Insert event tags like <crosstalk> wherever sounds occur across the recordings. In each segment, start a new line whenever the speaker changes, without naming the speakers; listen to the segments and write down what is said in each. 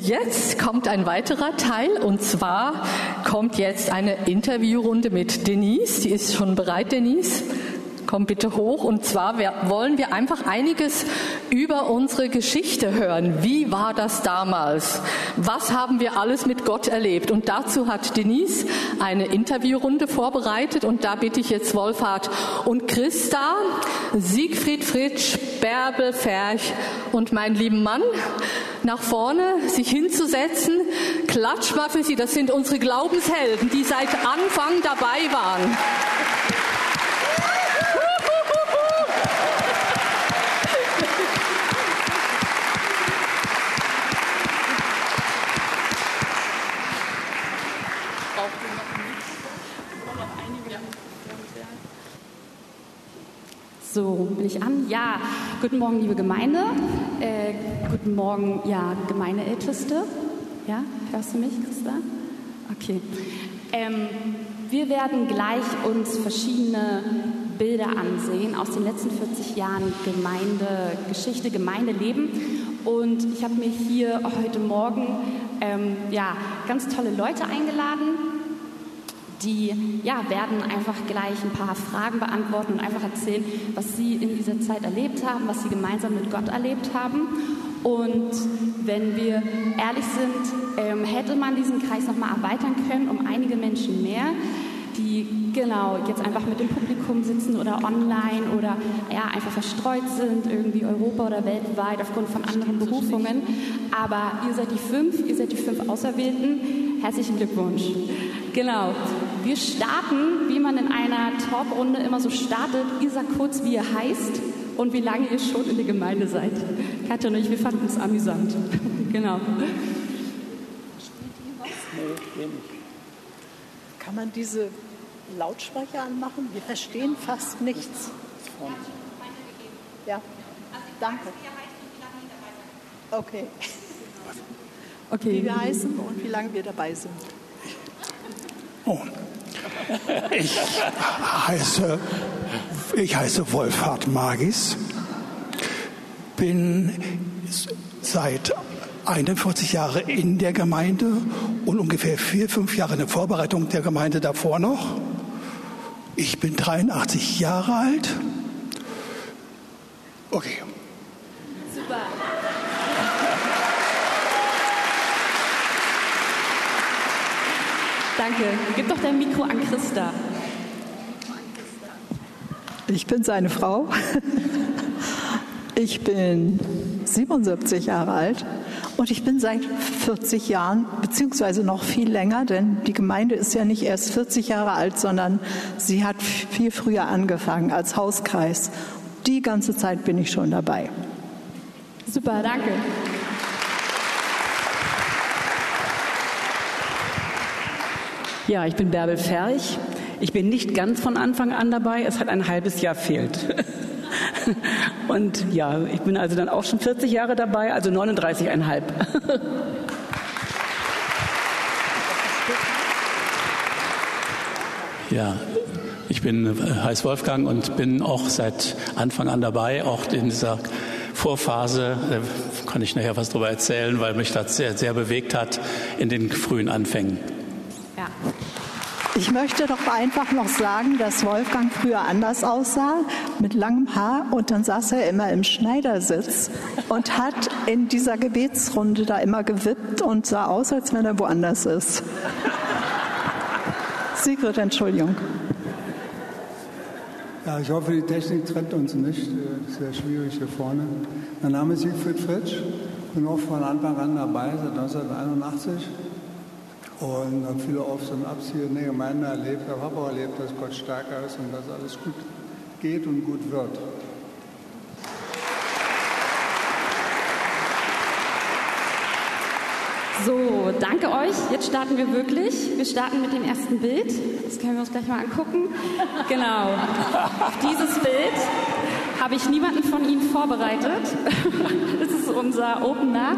Jetzt kommt ein weiterer Teil und zwar kommt jetzt eine Interviewrunde mit Denise. Die ist schon bereit, Denise. Komm bitte hoch. Und zwar wollen wir einfach einiges über unsere Geschichte hören. Wie war das damals? Was haben wir alles mit Gott erlebt? Und dazu hat Denise eine Interviewrunde vorbereitet. Und da bitte ich jetzt Wolfhard und Christa, Siegfried Fritsch, Bärbel Ferch und meinen lieben Mann nach vorne sich hinzusetzen. Klatsch mal für sie. Das sind unsere Glaubenshelden, die seit Anfang dabei waren.
So, bin ich an? Ja, guten Morgen, liebe Gemeinde. Äh, guten Morgen, ja, Gemeindeälteste. Ja, hörst du mich, Christa? Okay. Ähm, wir werden gleich uns verschiedene Bilder ansehen aus den letzten 40 Jahren Gemeindegeschichte, Gemeindeleben. Und ich habe mir hier heute Morgen ähm, ja, ganz tolle Leute eingeladen, die ja, werden einfach gleich ein paar Fragen beantworten und einfach erzählen, was sie in dieser Zeit erlebt haben, was sie gemeinsam mit Gott erlebt haben. Und wenn wir ehrlich sind, ähm, hätte man diesen Kreis nochmal erweitern können um einige Menschen mehr, die genau jetzt einfach mit dem Publikum sitzen oder online oder ja, einfach verstreut sind, irgendwie Europa oder weltweit aufgrund von anderen Berufungen. Aber ihr seid die fünf, ihr seid die fünf Auserwählten. Herzlichen Glückwunsch. Genau. Wir starten, wie man in einer Talkrunde immer so startet. Ihr sagt kurz, wie ihr heißt und wie lange ihr schon in der Gemeinde seid. Katja und ich, wir fanden es amüsant. <laughs> genau.
Kann man diese Lautsprecher anmachen? Wir verstehen fast nichts. Ja, danke. Okay. Okay. Wie wir heißen und wie lange wir dabei sind.
Oh. Ich heiße, ich heiße Wolfhard Magis, bin seit 41 Jahre in der Gemeinde und ungefähr vier, fünf Jahre in der Vorbereitung der Gemeinde davor noch. Ich bin 83 Jahre alt. Okay.
Danke. Gib doch dein Mikro an Christa.
Ich bin seine Frau. Ich bin 77 Jahre alt und ich bin seit 40 Jahren, beziehungsweise noch viel länger, denn die Gemeinde ist ja nicht erst 40 Jahre alt, sondern sie hat viel früher angefangen als Hauskreis. Die ganze Zeit bin ich schon dabei.
Super, danke.
Ja, ich bin Bärbel Ferch. Ich bin nicht ganz von Anfang an dabei. Es hat ein halbes Jahr fehlt. <laughs> Und ja, ich bin also dann auch schon 40 Jahre dabei, also 39,5. <laughs>
Ja, ich bin äh, heiß Wolfgang und bin auch seit Anfang an dabei, auch in dieser Vorphase, da kann ich nachher was darüber erzählen, weil mich das sehr, sehr bewegt hat in den frühen Anfängen.
Ich möchte doch einfach noch sagen, dass Wolfgang früher anders aussah, mit langem Haar und dann saß er immer im Schneidersitz und hat in dieser Gebetsrunde da immer gewippt und sah aus, als wenn er woanders ist. Sigrid, Entschuldigung.
Ja, ich hoffe, die Technik trennt uns nicht. Ist sehr schwierig hier vorne. Mein Name ist Siegfried Fritsch, bin auch von Anfang an dabei, seit 1981 und habe viele Aufs und Abs hier in der Gemeinde erlebt. Habe auch erlebt, dass Gott stärker ist und dass alles gut geht und gut wird.
So, danke euch. Jetzt starten wir wirklich. Wir starten mit dem ersten Bild. Das können wir uns gleich mal angucken. Genau. Auf dieses Bild habe ich niemanden von Ihnen vorbereitet. <laughs> Das ist unser Opener.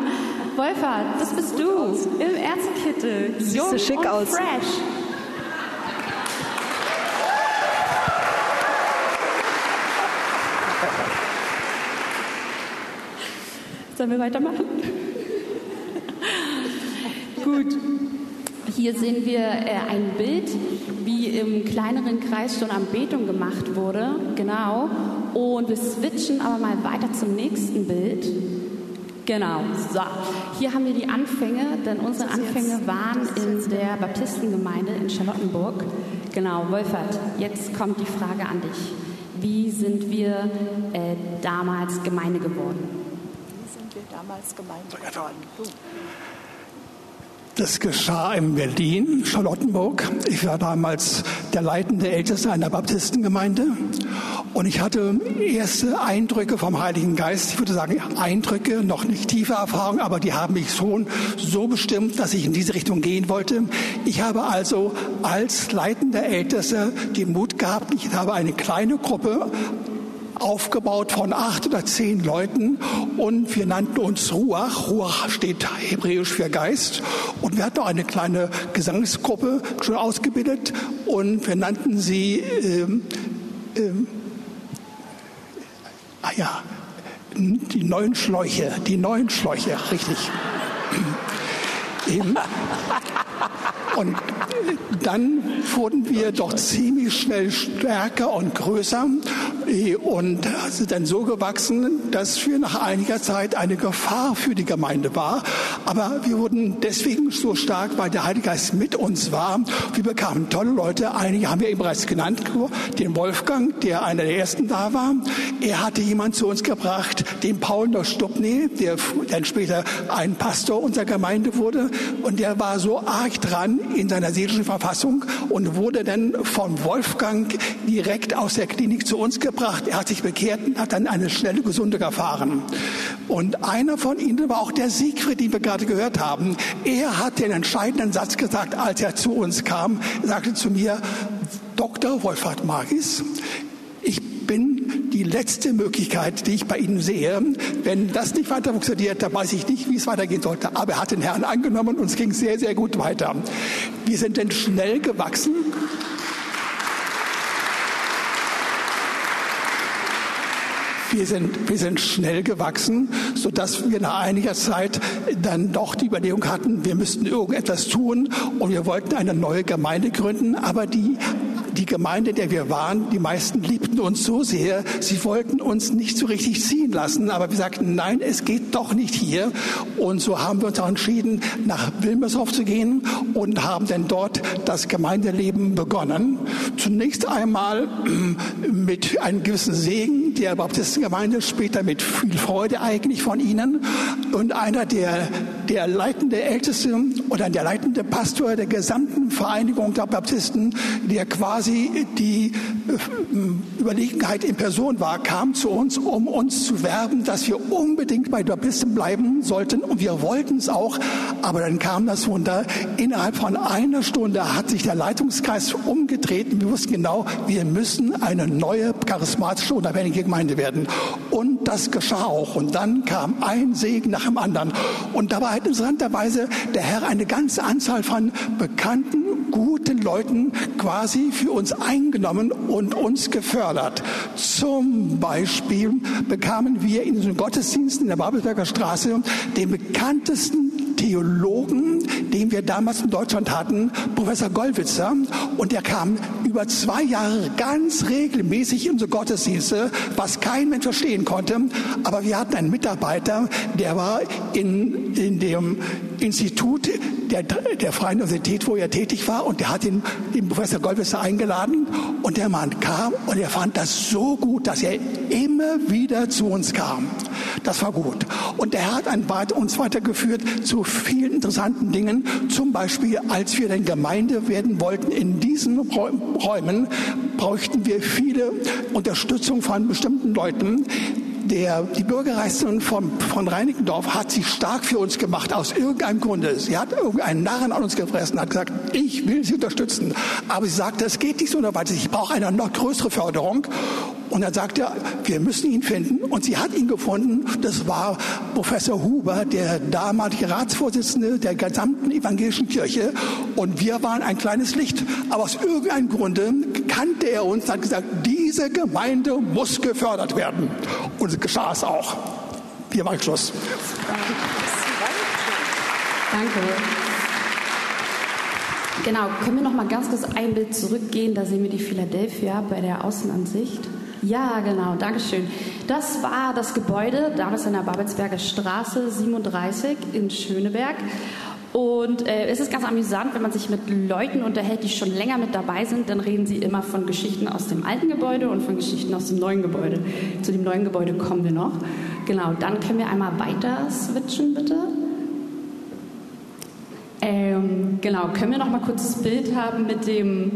Wolfert, das bist du im Ärztekittel. Jung
Siehst schick
und
aus.
fresh. Sollen wir weitermachen? <laughs> Gut. Hier sehen wir äh, ein Bild, wie im kleineren Kreis schon Anbetung gemacht wurde. Genau. Und wir switchen aber mal weiter zum nächsten Bild. Genau, so. Hier haben wir die Anfänge, denn unsere Anfänge waren in der Baptistengemeinde in Charlottenburg. Genau, Wolfert, jetzt kommt die Frage an dich. Wie sind wir äh, damals Gemeinde geworden?
Wie sind wir damals Gemeinde geworden? Du.
Das geschah in Berlin, Charlottenburg. Ich war damals der leitende Älteste einer Baptistengemeinde und ich hatte erste Eindrücke vom Heiligen Geist. Ich würde sagen Eindrücke, noch nicht tiefe Erfahrungen, aber die haben mich schon so bestimmt, dass ich in diese Richtung gehen wollte. Ich habe also als leitender Ältester den Mut gehabt, ich habe eine kleine Gruppe aufgebaut von acht oder zehn Leuten und wir nannten uns Ruach. Ruach steht hebräisch für Geist und wir hatten auch eine kleine Gesangsgruppe schon ausgebildet und wir nannten sie ähm, ähm, ah ja, die neuen Schläuche, die neuen Schläuche, richtig. <laughs> Eben. Und dann wurden wir doch ziemlich schnell stärker und größer und sind dann so gewachsen, dass wir nach einiger Zeit eine Gefahr für die Gemeinde war. Aber wir wurden deswegen so stark, weil der Heilige Geist mit uns war. Wir bekamen tolle Leute. Einige haben wir eben bereits genannt. Den Wolfgang, der einer der ersten da war. Er hatte jemand zu uns gebracht, den Paul Nostupny, der dann später ein Pastor unserer Gemeinde wurde. Und der war so arg dran in seiner seelischen Verfassung und wurde dann von Wolfgang direkt aus der Klinik zu uns gebracht. Er hat sich bekehrt und hat dann eine schnelle Gesundung erfahren. Und einer von ihnen war auch der Siegfried, den wir gerade gehört haben. Er hat den entscheidenden Satz gesagt, als er zu uns kam. Er sagte zu mir, Dr. Wolfhard Magis, bin die letzte Möglichkeit, die ich bei Ihnen sehe. Wenn das nicht weiter funktioniert, dann weiß ich nicht, wie es weitergehen sollte. Aber er hat den Herrn angenommen und es ging sehr, sehr gut weiter. Wir sind dann schnell gewachsen. Wir sind, wir sind schnell gewachsen, sodass wir nach einiger Zeit dann doch die Überlegung hatten, wir müssten irgendetwas tun und wir wollten eine neue Gemeinde gründen, aber die die Gemeinde, in der wir waren, die meisten liebten uns so sehr, sie wollten uns nicht so richtig ziehen lassen. Aber wir sagten, nein, es geht doch nicht hier. Und so haben wir uns auch entschieden, nach Wilmershof zu gehen und haben dann dort das Gemeindeleben begonnen. Zunächst einmal mit einem gewissen Segen der Baptistengemeinde, später mit viel Freude eigentlich von ihnen. Und einer der, der leitende Älteste oder der leitende Pastor der gesamten Vereinigung der Baptisten, der quasi die äh, Überlegenheit in Person war, kam zu uns, um uns zu werben, dass wir unbedingt bei Baptisten bleiben sollten. Und wir wollten es auch. Aber dann kam das Wunder. Innerhalb von einer Stunde hat sich der Leitungskreis umgedreht. Wir wussten genau, wir müssen eine neue charismatische unabhängige Gemeinde werden. Und das geschah auch. Und dann kam ein Segen nach dem anderen. Und dabei hat interessanterweise der Herr eine ganze Anzahl von bekannten, guten Leuten quasi für uns eingenommen und uns gefördert. Zum Beispiel bekamen wir in den Gottesdiensten in der Babelsberger Straße den bekanntesten Theologen, den wir damals in Deutschland hatten, Professor Gollwitzer. Und der kam über zwei Jahre ganz regelmäßig in unsere Gottesdienste, was kein Mensch verstehen konnte. Aber wir hatten einen Mitarbeiter, der war in, in dem Institut der, der Freien Universität, wo er tätig war, und der hat den, den Professor Goldwasser eingeladen. Und der Mann kam und er fand das so gut, dass er immer wieder zu uns kam. Das war gut. Und er hat uns weitergeführt zu vielen interessanten Dingen. Zum Beispiel, als wir dann Gemeinde werden wollten in diesen Räumen, brauchten wir viele Unterstützung von bestimmten Leuten der, die Bürgermeisterin von, von Reinickendorf hat sich stark für uns gemacht, aus irgendeinem Grunde. Sie hat irgendeinen Narren an uns gefressen, hat gesagt, ich will Sie unterstützen. Aber sie sagte, es geht nicht so weiter. Ich brauche eine noch größere Förderung. Und dann sagte er, wir müssen ihn finden. Und sie hat ihn gefunden. Das war Professor Huber, der damalige Ratsvorsitzende der gesamten evangelischen Kirche. Und wir waren ein kleines Licht. Aber aus irgendeinem Grunde kannte er uns und hat gesagt, diese Gemeinde muss gefördert werden. Und geschah es auch. Hier war Schluss.
Danke. Genau, können wir noch mal ganz kurz ein Bild zurückgehen? Da sehen wir die Philadelphia bei der Außenansicht. Ja, genau, Dankeschön. Das war das Gebäude, damals in der Babelsberger Straße 37 in Schöneberg. Und äh, es ist ganz amüsant, wenn man sich mit Leuten unterhält, die schon länger mit dabei sind, dann reden sie immer von Geschichten aus dem alten Gebäude und von Geschichten aus dem neuen Gebäude. Zu dem neuen Gebäude kommen wir noch. Genau, dann können wir einmal weiter switchen, bitte. Ähm, genau, können wir noch mal kurz das Bild haben mit dem,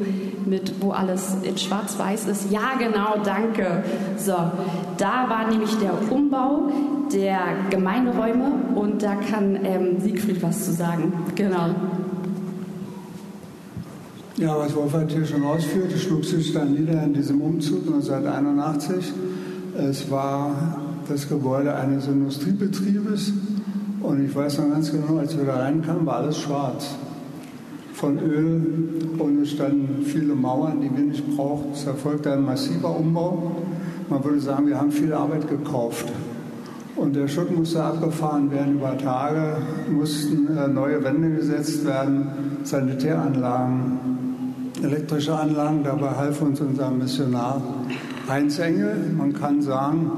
mit wo alles in Schwarz-Weiß ist? Ja, genau, danke. So, da war nämlich der Umbau der Gemeinderäume und da kann ähm, Siegfried was zu sagen. Genau.
Ja, was Wolfgang hier schon ausführte, schlug sich dann nieder in diesem Umzug 1981. Es war das Gebäude eines Industriebetriebes und ich weiß noch ganz genau, als wir da reinkamen, war alles schwarz. Von Öl und es standen viele Mauern, die wir nicht brauchten. Es erfolgte ein massiver Umbau. Man würde sagen, wir haben viel Arbeit gekauft. Und der Schutt musste abgefahren werden über Tage, mussten äh, neue Wände gesetzt werden, Sanitäranlagen, elektrische Anlagen. Dabei half uns unser Missionar Heinz Engel. Man kann sagen,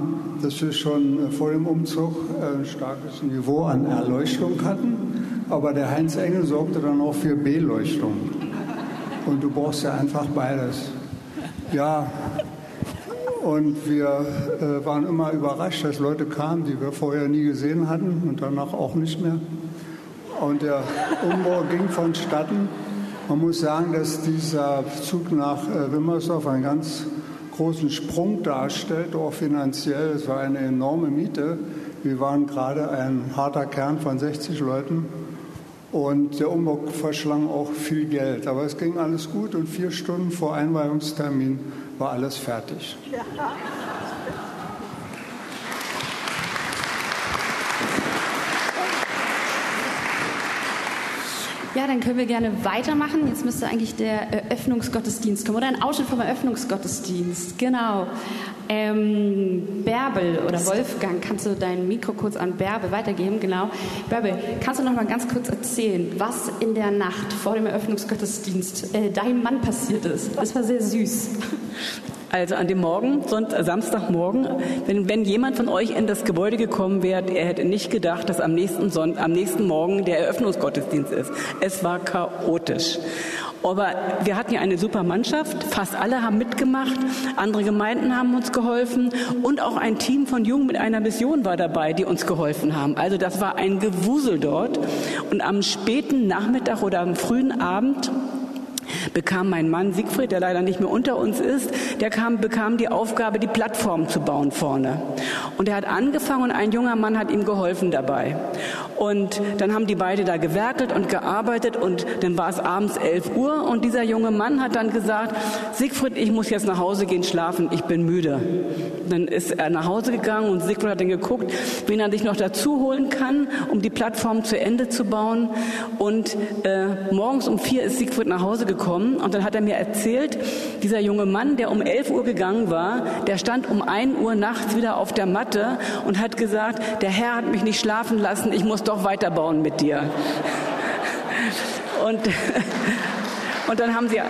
dass wir schon äh, vor dem Umzug äh, ein starkes Niveau an Erleuchtung hatten. Aber der Heinz Engel sorgte dann auch für Beleuchtung. Und du brauchst ja einfach beides. Ja, und wir äh, waren immer überrascht, dass Leute kamen, die wir vorher nie gesehen hatten und danach auch nicht mehr. Und der Umbau ging vonstatten. Man muss sagen, dass dieser Zug nach äh, Wimmersdorf ein ganz großen Sprung darstellt, auch finanziell. Es war eine enorme Miete. Wir waren gerade ein harter Kern von 60 Leuten und der Umbau verschlang auch viel Geld. Aber es ging alles gut und vier Stunden vor Einweihungstermin war alles fertig. Ja.
Ja, dann können wir gerne weitermachen. Jetzt müsste eigentlich der Eröffnungsgottesdienst kommen oder ein Ausschnitt vom Eröffnungsgottesdienst. Genau. Ähm, Bärbel oder Wolfgang, kannst du dein Mikro kurz an Bärbel weitergeben? Genau. Bärbel, kannst du noch mal ganz kurz erzählen, was in der Nacht vor dem Eröffnungsgottesdienst äh, deinem Mann passiert ist? Das war sehr süß.
Also an dem Morgen, Sonntag, Samstagmorgen, wenn, wenn jemand von euch in das Gebäude gekommen wäre, er hätte nicht gedacht, dass am nächsten, Sonnt am nächsten Morgen der Eröffnungsgottesdienst ist. Es war chaotisch. Aber wir hatten ja eine super Mannschaft, fast alle haben mitgemacht, andere Gemeinden haben uns geholfen und auch ein Team von Jungen mit einer Mission war dabei, die uns geholfen haben. Also das war ein Gewusel dort. Und am späten Nachmittag oder am frühen Abend bekam mein Mann Siegfried, der leider nicht mehr unter uns ist, der kam, bekam die Aufgabe, die Plattform zu bauen vorne. Und er hat angefangen und ein junger Mann hat ihm geholfen dabei. Und dann haben die beide da gewerkelt und gearbeitet und dann war es abends 11 Uhr und dieser junge Mann hat dann gesagt, Siegfried, ich muss jetzt nach Hause gehen schlafen, ich bin müde. Dann ist er nach Hause gegangen und Siegfried hat dann geguckt, wen er sich noch dazu holen kann, um die Plattform zu Ende zu bauen. Und äh, morgens um vier ist Siegfried nach Hause gekommen und dann hat er mir erzählt, dieser junge Mann, der um 11 Uhr gegangen war, der stand um 1 Uhr nachts wieder auf der Matte und hat gesagt, der Herr hat mich nicht schlafen lassen, ich muss doch weiterbauen mit dir. Und, <laughs> und dann haben sie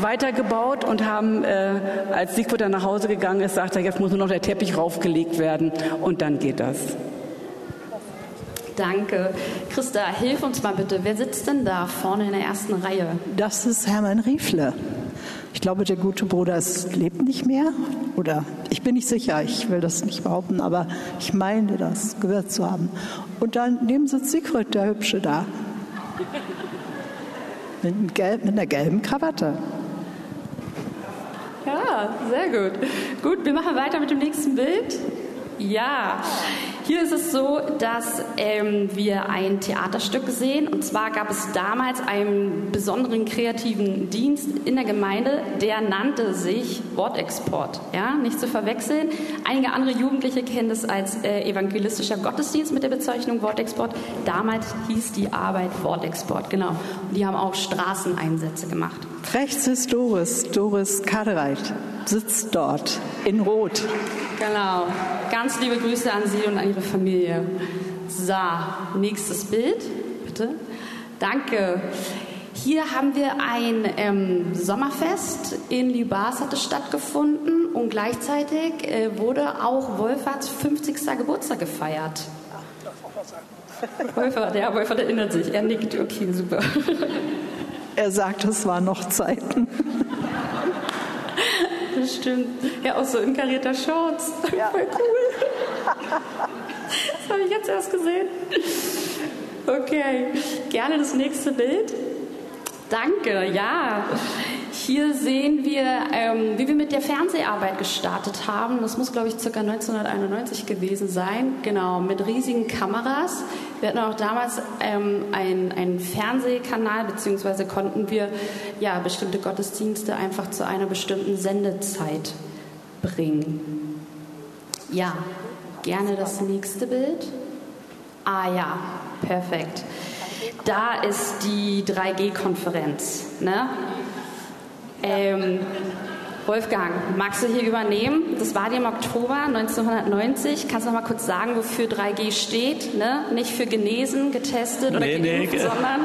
weitergebaut und haben, äh, als Siegfried dann nach Hause gegangen ist, sagt er, jetzt muss nur noch der Teppich raufgelegt werden und dann geht das.
Danke. Christa, hilf uns mal bitte. Wer sitzt denn da vorne in der ersten Reihe?
Das ist Hermann Riefle. Ich glaube, der gute Bruder ist, lebt nicht mehr. Oder ich bin nicht sicher, ich will das nicht behaupten, aber ich meine das gehört zu haben. Und daneben sitzt Sigrid, der Hübsche da. Mit, gelb, mit einer gelben Krawatte.
Ja, sehr gut. Gut, wir machen weiter mit dem nächsten Bild. Ja, hier ist es so, dass ähm, wir ein Theaterstück sehen. Und zwar gab es damals einen besonderen kreativen Dienst in der Gemeinde, der nannte sich Wortexport. Ja, nicht zu verwechseln. Einige andere Jugendliche kennen das als äh, evangelistischer Gottesdienst mit der Bezeichnung Wortexport. Damals hieß die Arbeit Wortexport, genau. Und die haben auch Straßeneinsätze gemacht.
Rechts ist Doris, Doris Kadereit, sitzt dort in Rot.
Genau. Ganz liebe Grüße an Sie und an Ihre Familie. So, nächstes Bild, bitte. Danke. Hier haben wir ein ähm, Sommerfest in Lübars hat es stattgefunden und gleichzeitig äh, wurde auch Wolferts 50. Geburtstag gefeiert. Wolfert, ja, Wolfert erinnert sich. Er nickt, okay, super. <laughs>
Er sagt, es waren noch Zeiten.
Das stimmt. Ja, auch so in karierter Shorts. Ja. Voll cool. Das habe ich jetzt erst gesehen. Okay, gerne das nächste Bild. Danke, ja. Hier sehen wir, ähm, wie wir mit der Fernseharbeit gestartet haben. Das muss, glaube ich, ca. 1991 gewesen sein. Genau, mit riesigen Kameras. Wir hatten auch damals ähm, einen Fernsehkanal, beziehungsweise konnten wir ja, bestimmte Gottesdienste einfach zu einer bestimmten Sendezeit bringen. Ja, gerne das nächste Bild. Ah ja, perfekt. Da ist die 3G-Konferenz. Ne? Ähm, Wolfgang, magst du hier übernehmen? Das war dir im Oktober 1990. Kannst du noch mal kurz sagen, wofür 3G steht? Ne? Nicht für genesen, getestet oder nee, geimpft, nee, sondern...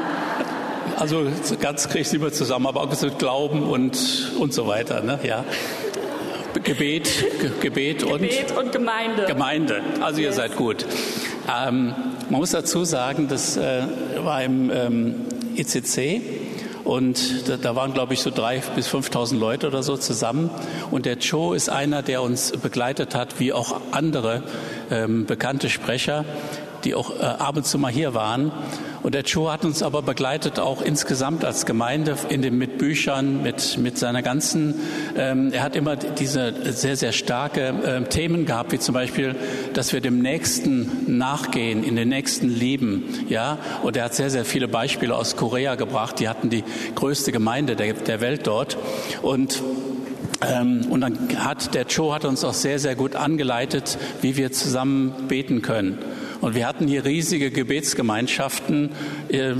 Also ganz kriege ich es lieber zusammen, aber auch mit Glauben und, und so weiter. Ne? Ja. Gebet, Ge Gebet, und,
Gebet und Gemeinde.
Gemeinde. Also yes. ihr seid gut. Ähm, man muss dazu sagen, das äh, war im ähm, ECC und da, da waren, glaube ich, so drei bis 5.000 Leute oder so zusammen. Und der Joe ist einer, der uns begleitet hat, wie auch andere ähm, bekannte Sprecher, die auch äh, ab und zu mal hier waren. Und der Joe hat uns aber begleitet auch insgesamt als Gemeinde in dem, mit Büchern, mit, mit seiner ganzen, ähm, er hat immer diese sehr, sehr starke äh, Themen gehabt, wie zum Beispiel, dass wir dem Nächsten nachgehen, in den Nächsten lieben, ja. Und er hat sehr, sehr viele Beispiele aus Korea gebracht. Die hatten die größte Gemeinde der, der Welt dort. Und ähm, und dann hat der Joe hat uns auch sehr, sehr gut angeleitet, wie wir zusammen beten können. Und wir hatten hier riesige Gebetsgemeinschaften, äh,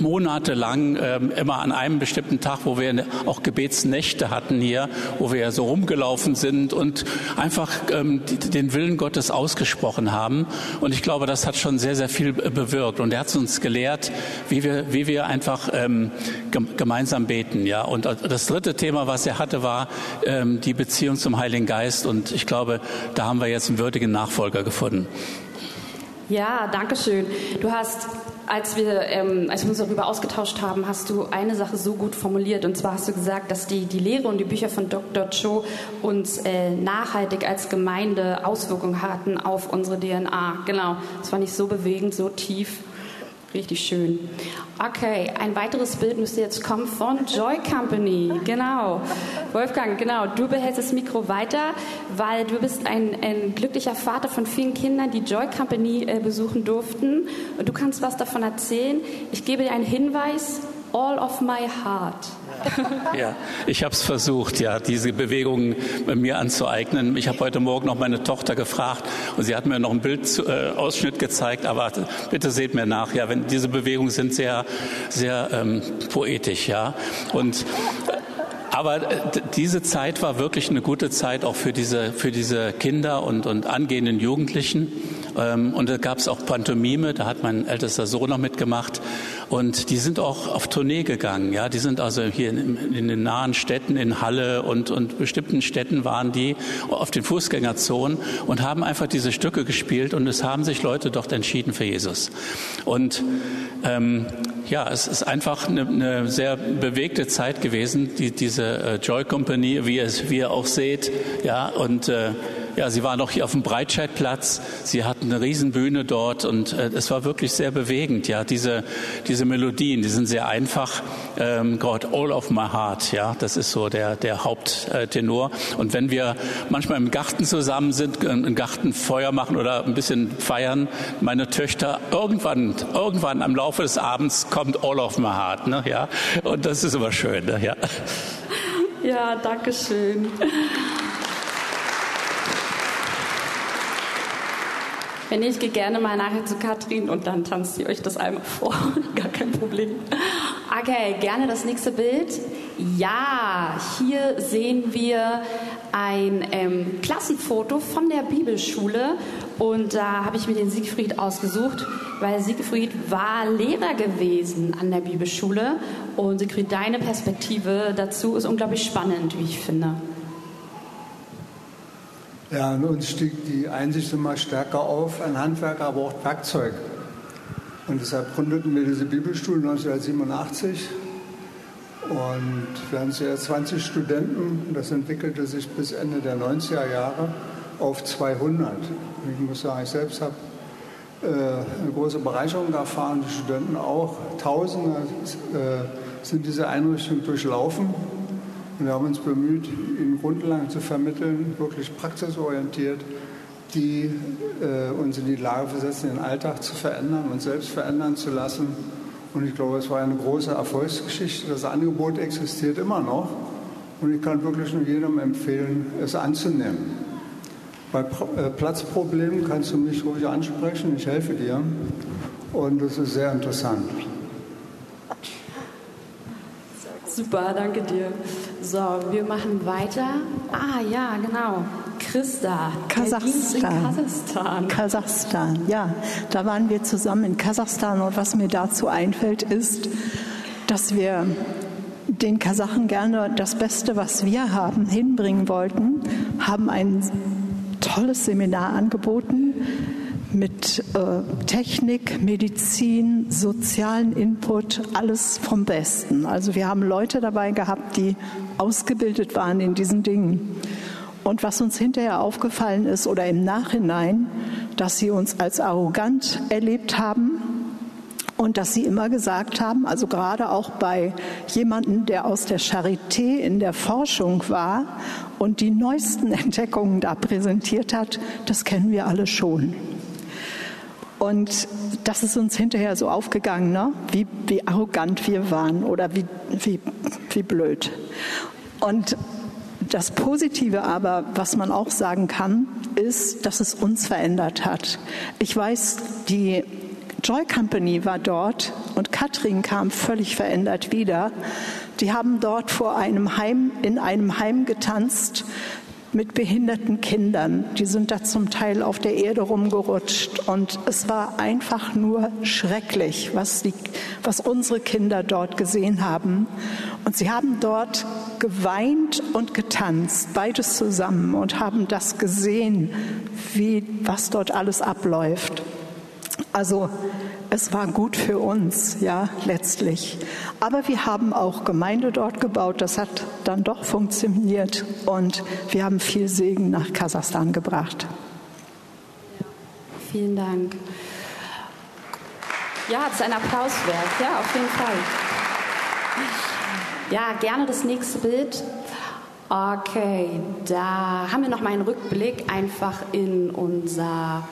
monatelang, äh, immer an einem bestimmten Tag, wo wir auch Gebetsnächte hatten hier, wo wir so rumgelaufen sind und einfach ähm, den Willen Gottes ausgesprochen haben. Und ich glaube, das hat schon sehr, sehr viel bewirkt. Und er hat uns gelehrt, wie wir, wie wir einfach ähm, gemeinsam beten. Ja. Und das dritte Thema, was er hatte, war ähm, die Beziehung zum Heiligen Geist. Und ich glaube, da haben wir jetzt einen würdigen Nachfolger gefunden.
Ja, danke schön. Du hast, als wir, ähm, als wir uns darüber ausgetauscht haben, hast du eine Sache so gut formuliert. Und zwar hast du gesagt, dass die, die Lehre und die Bücher von Dr. Cho uns äh, nachhaltig als Gemeinde Auswirkungen hatten auf unsere DNA. Genau, das fand ich so bewegend, so tief. Richtig schön. Okay, ein weiteres Bild müsste jetzt kommen von Joy Company. Genau. Wolfgang, genau. Du behältst das Mikro weiter, weil du bist ein, ein glücklicher Vater von vielen Kindern, die Joy Company äh, besuchen durften. Und du kannst was davon erzählen. Ich gebe dir einen Hinweis. All of my heart. <laughs>
Ja, ich habe es versucht, ja, diese Bewegungen mir anzueignen. Ich habe heute Morgen noch meine Tochter gefragt und sie hat mir noch einen Bildausschnitt äh, gezeigt, aber bitte seht mir nach, ja, wenn diese Bewegungen sind sehr, sehr ähm, poetisch, ja. Und aber äh, diese Zeit war wirklich eine gute Zeit auch für diese, für diese Kinder und, und angehenden Jugendlichen. Ähm, und da gab es auch Pantomime, da hat mein ältester Sohn noch mitgemacht. Und die sind auch auf Tournee gegangen. Ja, die sind also hier in, in den nahen Städten, in Halle und, und bestimmten Städten waren die auf den Fußgängerzonen und haben einfach diese Stücke gespielt und es haben sich Leute dort entschieden für Jesus. Und ähm, ja, es ist einfach eine, eine sehr bewegte Zeit gewesen, die, diese äh, Joy Company, wie, es, wie ihr auch seht. Ja, und äh, ja, sie waren auch hier auf dem Breitscheidplatz. Sie hatten eine Riesenbühne dort und äh, es war wirklich sehr bewegend. Ja, diese, diese Melodien, die sind sehr einfach. Ähm, God, all of my heart. Ja, das ist so der, der Haupttenor. Und wenn wir manchmal im Garten zusammen sind, ein Gartenfeuer machen oder ein bisschen feiern, meine Töchter, irgendwann, irgendwann am Laufe des Abends kommt all of my heart. Ne? Ja, und das ist immer schön. Ne? Ja.
Ja, danke schön. Wenn nicht, geht gerne mal nachher zu Katrin und dann tanzt sie euch das einmal vor. <laughs> Gar kein Problem. Okay, gerne das nächste Bild. Ja, hier sehen wir ein ähm, Klassenfoto von der Bibelschule und da habe ich mir den Siegfried ausgesucht, weil Siegfried war Lehrer gewesen an der Bibelschule und Siegfried, deine Perspektive dazu ist unglaublich spannend, wie ich finde.
Ja, in uns stieg die Einsicht immer stärker auf, ein Handwerker braucht Werkzeug. Und deshalb gründeten wir diese Bibelschule 1987 und wir haben zuerst 20 Studenten. Das entwickelte sich bis Ende der 90er Jahre auf 200. Ich muss sagen, ich selbst habe äh, eine große Bereicherung erfahren, die Studenten auch. Tausende äh, sind diese Einrichtung durchlaufen. Und wir haben uns bemüht, ihnen Grundlagen zu vermitteln, wirklich praxisorientiert, die äh, uns in die Lage versetzen, den Alltag zu verändern und selbst verändern zu lassen und ich glaube, es war eine große Erfolgsgeschichte. Das Angebot existiert immer noch. Und ich kann wirklich nur jedem empfehlen, es anzunehmen. Bei äh, Platzproblemen kannst du mich ruhig ansprechen. Ich helfe dir. Und das ist sehr interessant.
Super, danke dir. So, wir machen weiter. Ah, ja, genau. Christa.
Kasachstan.
Kasachstan.
Kasachstan, ja. Da waren wir zusammen in Kasachstan und was mir dazu einfällt, ist, dass wir den Kasachen gerne das Beste, was wir haben, hinbringen wollten, haben ein tolles Seminar angeboten mit äh, Technik, Medizin, sozialen Input, alles vom Besten. Also wir haben Leute dabei gehabt, die ausgebildet waren in diesen Dingen. Und was uns hinterher aufgefallen ist oder im Nachhinein, dass sie uns als arrogant erlebt haben und dass sie immer gesagt haben, also gerade auch bei jemandem, der aus der Charité in der Forschung war und die neuesten <laughs> Entdeckungen da präsentiert hat, das kennen wir alle schon. Und das ist uns hinterher so aufgegangen, ne? wie, wie arrogant wir waren oder wie, wie, wie blöd. Und das Positive aber, was man auch sagen kann, ist, dass es uns verändert hat. Ich weiß, die Joy Company war dort und Katrin kam völlig verändert wieder. Die haben dort vor einem Heim, in einem Heim getanzt mit behinderten Kindern. Die sind da zum Teil auf der Erde rumgerutscht. Und es war einfach nur schrecklich, was, die, was unsere Kinder dort gesehen haben. Und sie haben dort geweint und getanzt, beides zusammen, und haben das gesehen, wie, was dort alles abläuft. Also es war gut für uns, ja, letztlich. Aber wir haben auch Gemeinde dort gebaut. Das hat dann doch funktioniert und wir haben viel Segen nach Kasachstan gebracht.
Vielen Dank. Ja, das ist ein Applaus wert. Ja, auf jeden Fall. Ja, gerne das nächste Bild. Okay, da haben wir noch mal einen Rückblick einfach in unser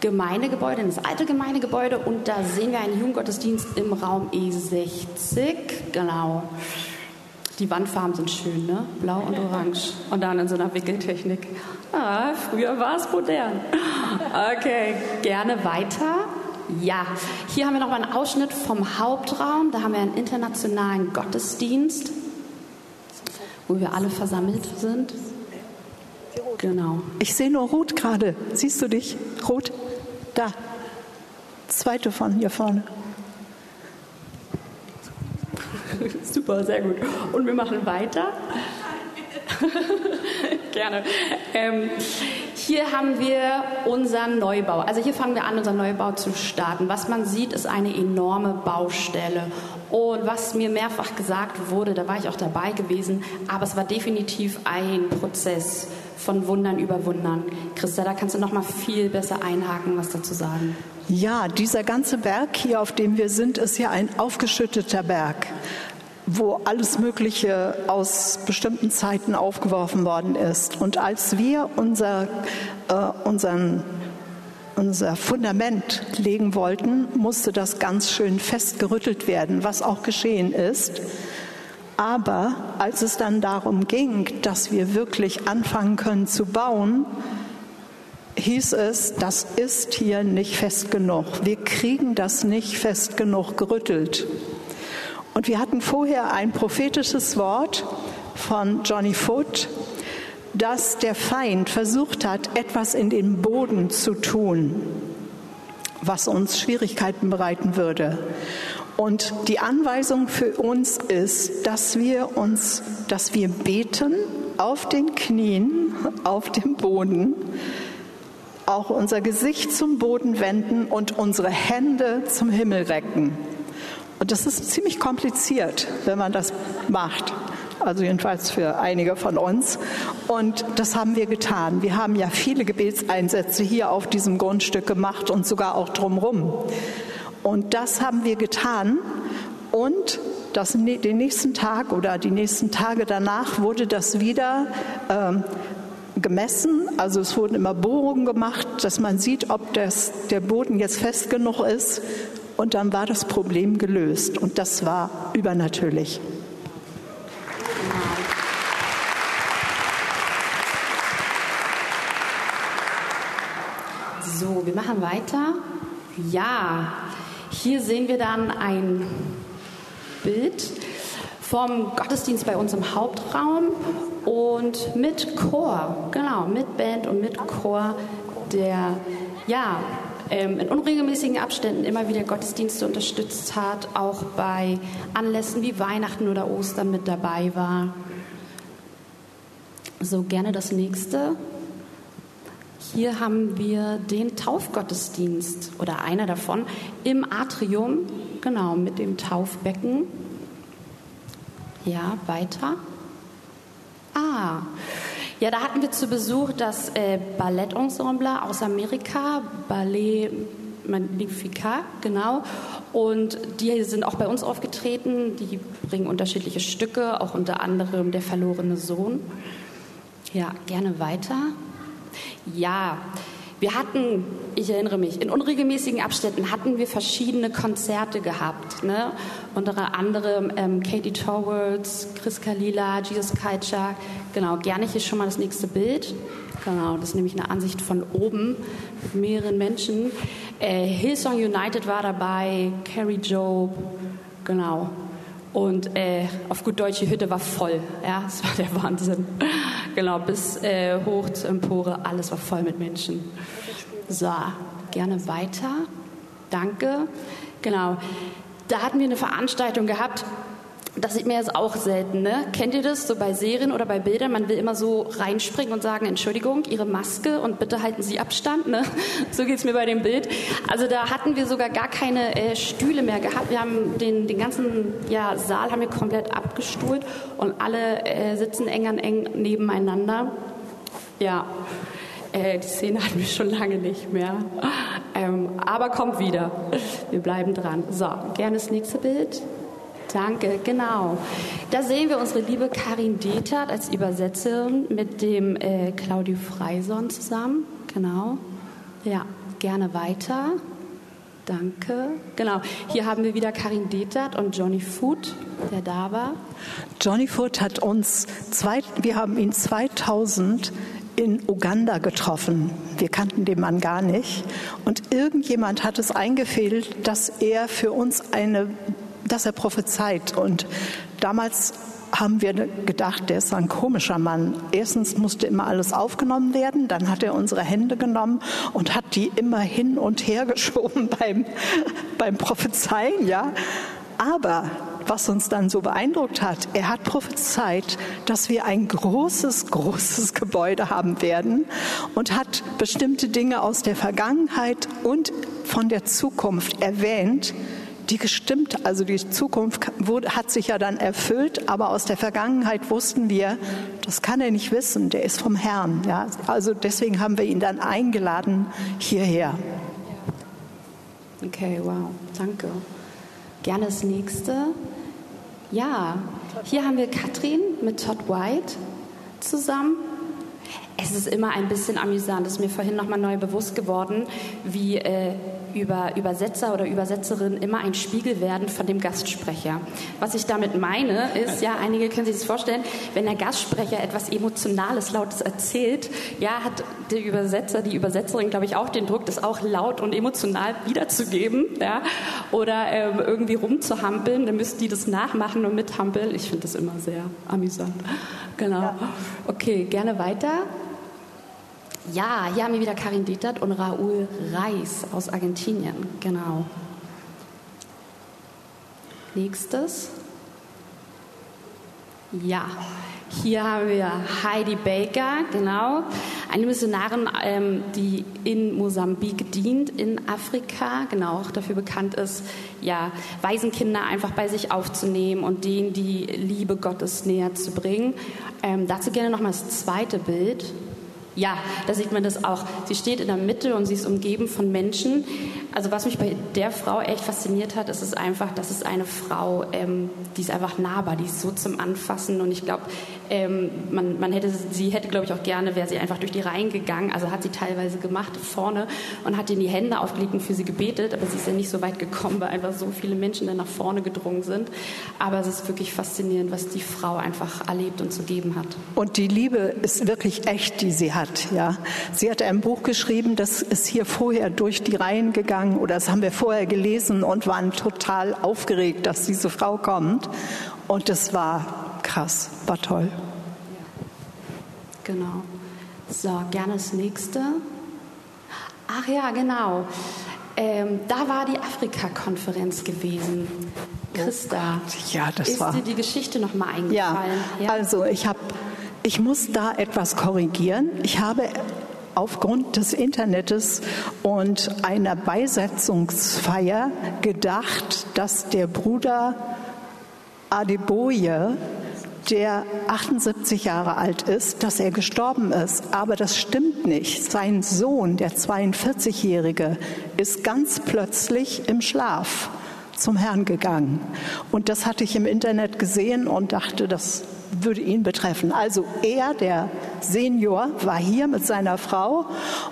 Gemeindegebäude, in das alte Gemeindegebäude und da sehen wir einen Jugendgottesdienst im Raum E60. Genau. Die Wandfarben sind schön, ne? Blau und orange. Und dann in so einer Wickeltechnik. Ah, früher war es modern. Okay, gerne weiter. Ja, hier haben wir noch mal einen Ausschnitt vom Hauptraum. Da haben wir einen internationalen Gottesdienst, wo wir alle versammelt sind. Genau.
Ich sehe nur Rot gerade. Siehst du dich? Rot? Da. Zweite von hier vorne. <laughs>
Super, sehr gut. Und wir machen weiter. <laughs> Gerne. Ähm, hier haben wir unseren Neubau. Also hier fangen wir an, unseren Neubau zu starten. Was man sieht, ist eine enorme Baustelle. Und was mir mehrfach gesagt wurde, da war ich auch dabei gewesen, aber es war definitiv ein Prozess von Wundern über Wundern. Christa, da kannst du noch mal viel besser einhaken, was dazu sagen.
Ja, dieser ganze Berg hier, auf dem wir sind, ist ja ein aufgeschütteter Berg wo alles Mögliche aus bestimmten Zeiten aufgeworfen worden ist. Und als wir unser, äh, unseren, unser Fundament legen wollten, musste das ganz schön festgerüttelt werden, was auch geschehen ist. Aber als es dann darum ging, dass wir wirklich anfangen können zu bauen, hieß es, das ist hier nicht fest genug. Wir kriegen das nicht fest genug gerüttelt. Und wir hatten vorher ein prophetisches Wort von Johnny Foot, dass der Feind versucht hat, etwas in den Boden zu tun, was uns Schwierigkeiten bereiten würde. Und die Anweisung für uns ist, dass wir uns, dass wir beten auf den Knien, auf dem Boden, auch unser Gesicht zum Boden wenden und unsere Hände zum Himmel recken. Und das ist ziemlich kompliziert, wenn man das macht. Also jedenfalls für einige von uns. Und das haben wir getan. Wir haben ja viele Gebetseinsätze hier auf diesem Grundstück gemacht und sogar auch drumherum. Und das haben wir getan. Und das, den nächsten Tag oder die nächsten Tage danach wurde das wieder ähm, gemessen. Also es wurden immer Bohrungen gemacht, dass man sieht, ob das, der Boden jetzt fest genug ist. Und dann war das Problem gelöst. Und das war übernatürlich.
So, wir machen weiter. Ja, hier sehen wir dann ein Bild vom Gottesdienst bei uns im Hauptraum und mit Chor, genau, mit Band und mit Chor, der ja ähm, in unregelmäßigen Abständen immer wieder Gottesdienste unterstützt hat, auch bei Anlässen wie Weihnachten oder Ostern mit dabei war. So gerne das nächste. Hier haben wir den Taufgottesdienst oder einer davon im Atrium, genau, mit dem Taufbecken. Ja, weiter. Ah, ja, da hatten wir zu Besuch das äh, Ballettensemble aus Amerika, Ballet Magnificat, genau. Und die sind auch bei uns aufgetreten. Die bringen unterschiedliche Stücke, auch unter anderem Der verlorene Sohn. Ja, gerne weiter. Ja, wir hatten, ich erinnere mich, in unregelmäßigen Abständen hatten wir verschiedene Konzerte gehabt. Ne? Unter anderem ähm, Katie Towards, Chris Kalila, Jesus Kaitschak. Genau, gerne hier schon mal das nächste Bild. Genau, das ist nämlich eine Ansicht von oben mit mehreren Menschen. Äh, Hillsong United war dabei, Carrie Job, genau. Und äh, auf gut Deutsch, die Hütte war voll. Ja, es war der Wahnsinn. <laughs> genau, bis äh, hoch zur Empore, alles war voll mit Menschen. So, gerne weiter. Danke. Genau. Da hatten wir eine Veranstaltung gehabt, das sieht man jetzt auch selten. Ne? Kennt ihr das so bei Serien oder bei Bildern? Man will immer so reinspringen und sagen, Entschuldigung, Ihre Maske und bitte halten Sie Abstand. Ne? <laughs> So geht es mir bei dem Bild. Also da hatten wir sogar gar keine äh, Stühle mehr gehabt. Wir haben den, den ganzen ja, Saal haben wir komplett abgestuhlt und alle äh, sitzen eng an eng nebeneinander. Ja, äh, die Szene hatten wir schon lange nicht mehr. Ähm, aber kommt wieder. Wir bleiben dran. So, gerne das nächste Bild. Danke, genau. Da sehen wir unsere liebe Karin Detert als Übersetzerin mit dem äh, Claudio Freison zusammen. Genau. Ja, gerne weiter. Danke. Genau. Hier haben wir wieder Karin Detert und Johnny Foot, der da war.
Johnny Foot hat uns, zwei, wir haben ihn 2000 in Uganda getroffen. Wir kannten den Mann gar nicht. Und irgendjemand hat es eingefehlt, dass er für uns eine dass er prophezeit. Und damals haben wir gedacht, der ist ein komischer Mann. Erstens musste immer alles aufgenommen werden, dann hat er unsere Hände genommen und hat die immer hin und her <laughs> geschoben beim, beim Prophezeien, ja. Aber was uns dann so beeindruckt hat, er hat prophezeit, dass wir ein großes, großes <laughs> Gebäude haben werden und hat bestimmte Dinge aus der Vergangenheit und von der Zukunft erwähnt, die gestimmt, also die Zukunft wurde, hat sich ja dann erfüllt, aber aus der Vergangenheit wussten wir, das kann er nicht wissen, der ist vom Herrn. Ja? Also deswegen haben wir ihn dann eingeladen hierher.
Okay, wow, danke. Gerne das nächste. Ja, hier haben wir Katrin mit Todd White zusammen. Es ist immer ein bisschen amüsant, das ist mir vorhin nochmal neu bewusst geworden, wie äh, über Übersetzer oder Übersetzerin immer ein Spiegel werden von dem Gastsprecher. Was ich damit meine, ist, ja, einige können sich das vorstellen, wenn der Gastsprecher etwas Emotionales, Lautes erzählt, ja, hat der Übersetzer, die Übersetzerin, glaube ich, auch den Druck, das auch laut und emotional wiederzugeben, ja, oder ähm, irgendwie rumzuhampeln, dann müssen die das nachmachen und mithampeln. Ich finde das immer sehr amüsant. Genau. Okay, gerne weiter. Ja, hier haben wir wieder Karin Dietert und Raúl Reis aus Argentinien. Genau. Nächstes. Ja, hier haben wir Heidi Baker, genau, eine Missionarin, ähm, die in Mosambik dient, in Afrika, genau, auch dafür bekannt ist, ja, Waisenkinder einfach bei sich aufzunehmen und denen die Liebe Gottes näher zu bringen. Ähm, dazu gerne nochmal das zweite Bild. Ja, da sieht man das auch. Sie steht in der Mitte und sie ist umgeben von Menschen. Also was mich bei der Frau echt fasziniert hat, ist es einfach, dass es eine Frau, ähm, die ist einfach nahbar, die ist so zum Anfassen und ich glaube, ähm, man, man hätte, sie hätte, glaube ich, auch gerne, wäre sie einfach durch die Reihen gegangen. Also hat sie teilweise gemacht vorne und hat ihnen die Hände aufgelegt und für sie gebetet, aber sie ist ja nicht so weit gekommen, weil einfach so viele Menschen dann nach vorne gedrungen sind. Aber es ist wirklich faszinierend, was die Frau einfach erlebt und zu geben hat.
Und die Liebe ist wirklich echt, die sie hat. Ja, sie hat ein Buch geschrieben, das ist hier vorher durch die Reihen gegangen oder das haben wir vorher gelesen und waren total aufgeregt, dass diese Frau kommt. Und es war krass, war toll.
Genau. So, gerne das nächste. Ach ja, genau. Ähm, da war die Afrika-Konferenz gewesen. Christa,
oh ja, das
ist
war.
dir die Geschichte noch mal eingefallen?
Ja, ja? also ich habe, ich muss da etwas korrigieren. Ich habe aufgrund des Internets und einer Beisetzungsfeier gedacht, dass der Bruder Adeboye der 78 Jahre alt ist, dass er gestorben ist. Aber das stimmt nicht. Sein Sohn, der 42-Jährige, ist ganz plötzlich im Schlaf zum Herrn gegangen. Und das hatte ich im Internet gesehen und dachte, das würde ihn betreffen. Also er, der Senior, war hier mit seiner Frau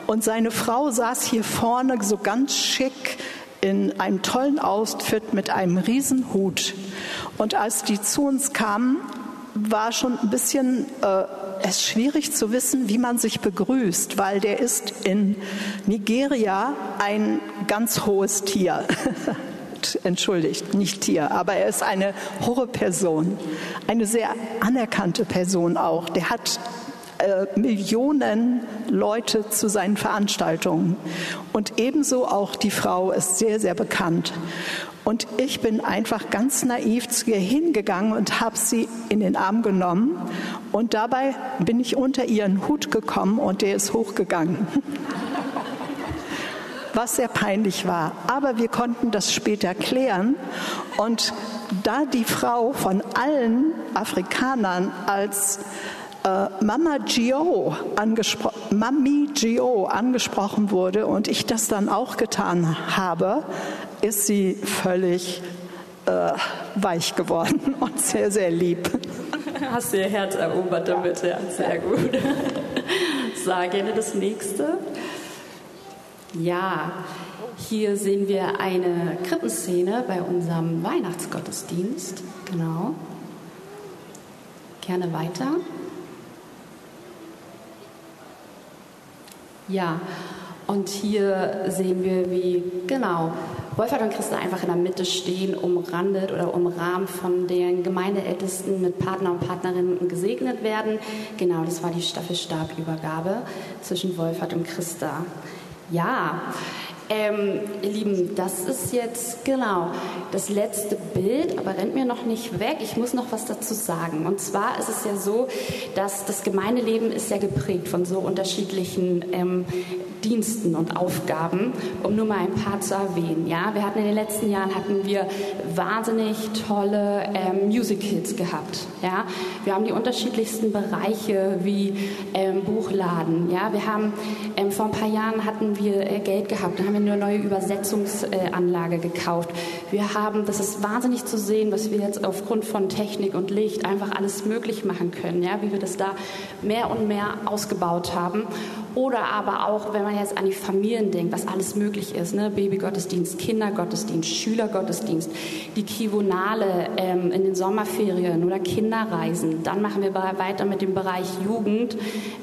und seine Frau saß hier vorne so ganz schick in einem tollen Outfit mit einem Riesenhut. Und als die zu uns kamen, war schon ein bisschen äh, es schwierig zu wissen, wie man sich begrüßt, weil der ist in Nigeria ein ganz hohes Tier. <laughs> Entschuldigt, nicht Tier, aber er ist eine hohe Person, eine sehr anerkannte Person auch. Der hat äh, Millionen Leute zu seinen Veranstaltungen. Und ebenso auch die Frau ist sehr, sehr bekannt. Und ich bin einfach ganz naiv zu ihr hingegangen und habe sie in den Arm genommen. Und dabei bin ich unter ihren Hut gekommen und der ist hochgegangen. <laughs> Was sehr peinlich war. Aber wir konnten das später klären. Und da die Frau von allen Afrikanern als äh, Mama Gio Mami Gio angesprochen wurde und ich das dann auch getan habe, ist sie völlig äh, weich geworden <laughs> und sehr, sehr lieb.
Hast du ihr Herz erobert damit, ja, sehr gut. Sag gerne das nächste. Ja, hier sehen wir eine Krippenszene bei unserem Weihnachtsgottesdienst. Genau. Gerne weiter. Ja, und hier sehen wir, wie genau Wolfert und Christa einfach in der Mitte stehen, umrandet oder umrahmt von den Gemeindeältesten mit Partner und Partnerinnen gesegnet werden. Genau, das war die Staffelstabübergabe zwischen Wolfert und Christa. Ja, ähm, ihr Lieben, das ist jetzt genau das letzte Bild, aber rennt mir noch nicht weg. Ich muss noch was dazu sagen. Und zwar ist es ja so, dass das Gemeindeleben ist ja geprägt von so unterschiedlichen ähm, Diensten und Aufgaben, um nur mal ein paar zu erwähnen. Ja, wir hatten in den letzten Jahren hatten wir wahnsinnig tolle ähm, Musicals gehabt. Ja, wir haben die unterschiedlichsten Bereiche wie ähm, Buchladen. Ja, wir haben ähm, vor ein paar Jahren hatten wir äh, Geld gehabt, da haben eine neue Übersetzungsanlage gekauft. Wir haben, das ist wahnsinnig zu sehen, was wir jetzt aufgrund von Technik und Licht einfach alles möglich machen können. Ja, wie wir das da mehr und mehr ausgebaut haben. Oder aber auch, wenn man jetzt an die Familien denkt, was alles möglich ist, ne? Babygottesdienst, Kindergottesdienst, Schülergottesdienst, die Kivonale ähm, in den Sommerferien oder Kinderreisen. Dann machen wir weiter mit dem Bereich Jugend,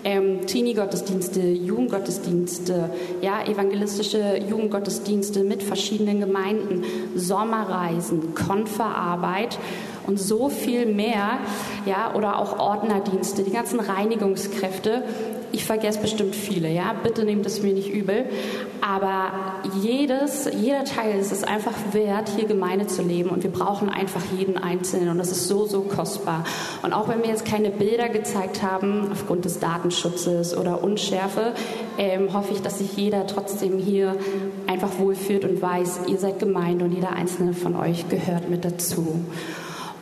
ähm, Teenie-Gottesdienste, Jugendgottesdienste, ja, evangelistische Jugendgottesdienste mit verschiedenen Gemeinden, Sommerreisen, Konferarbeit und so viel mehr, ja, oder auch Ordnerdienste, die ganzen Reinigungskräfte. Ich vergesse bestimmt viele, ja, bitte nehmt es mir nicht übel. Aber jedes, jeder Teil ist es einfach wert, hier Gemeinde zu leben und wir brauchen einfach jeden Einzelnen und das ist so, so kostbar. Und auch wenn wir jetzt keine Bilder gezeigt haben, aufgrund des Datenschutzes oder Unschärfe, ähm, hoffe ich, dass sich jeder trotzdem hier einfach wohlfühlt und weiß, ihr seid Gemeinde und jeder Einzelne von euch gehört mit dazu.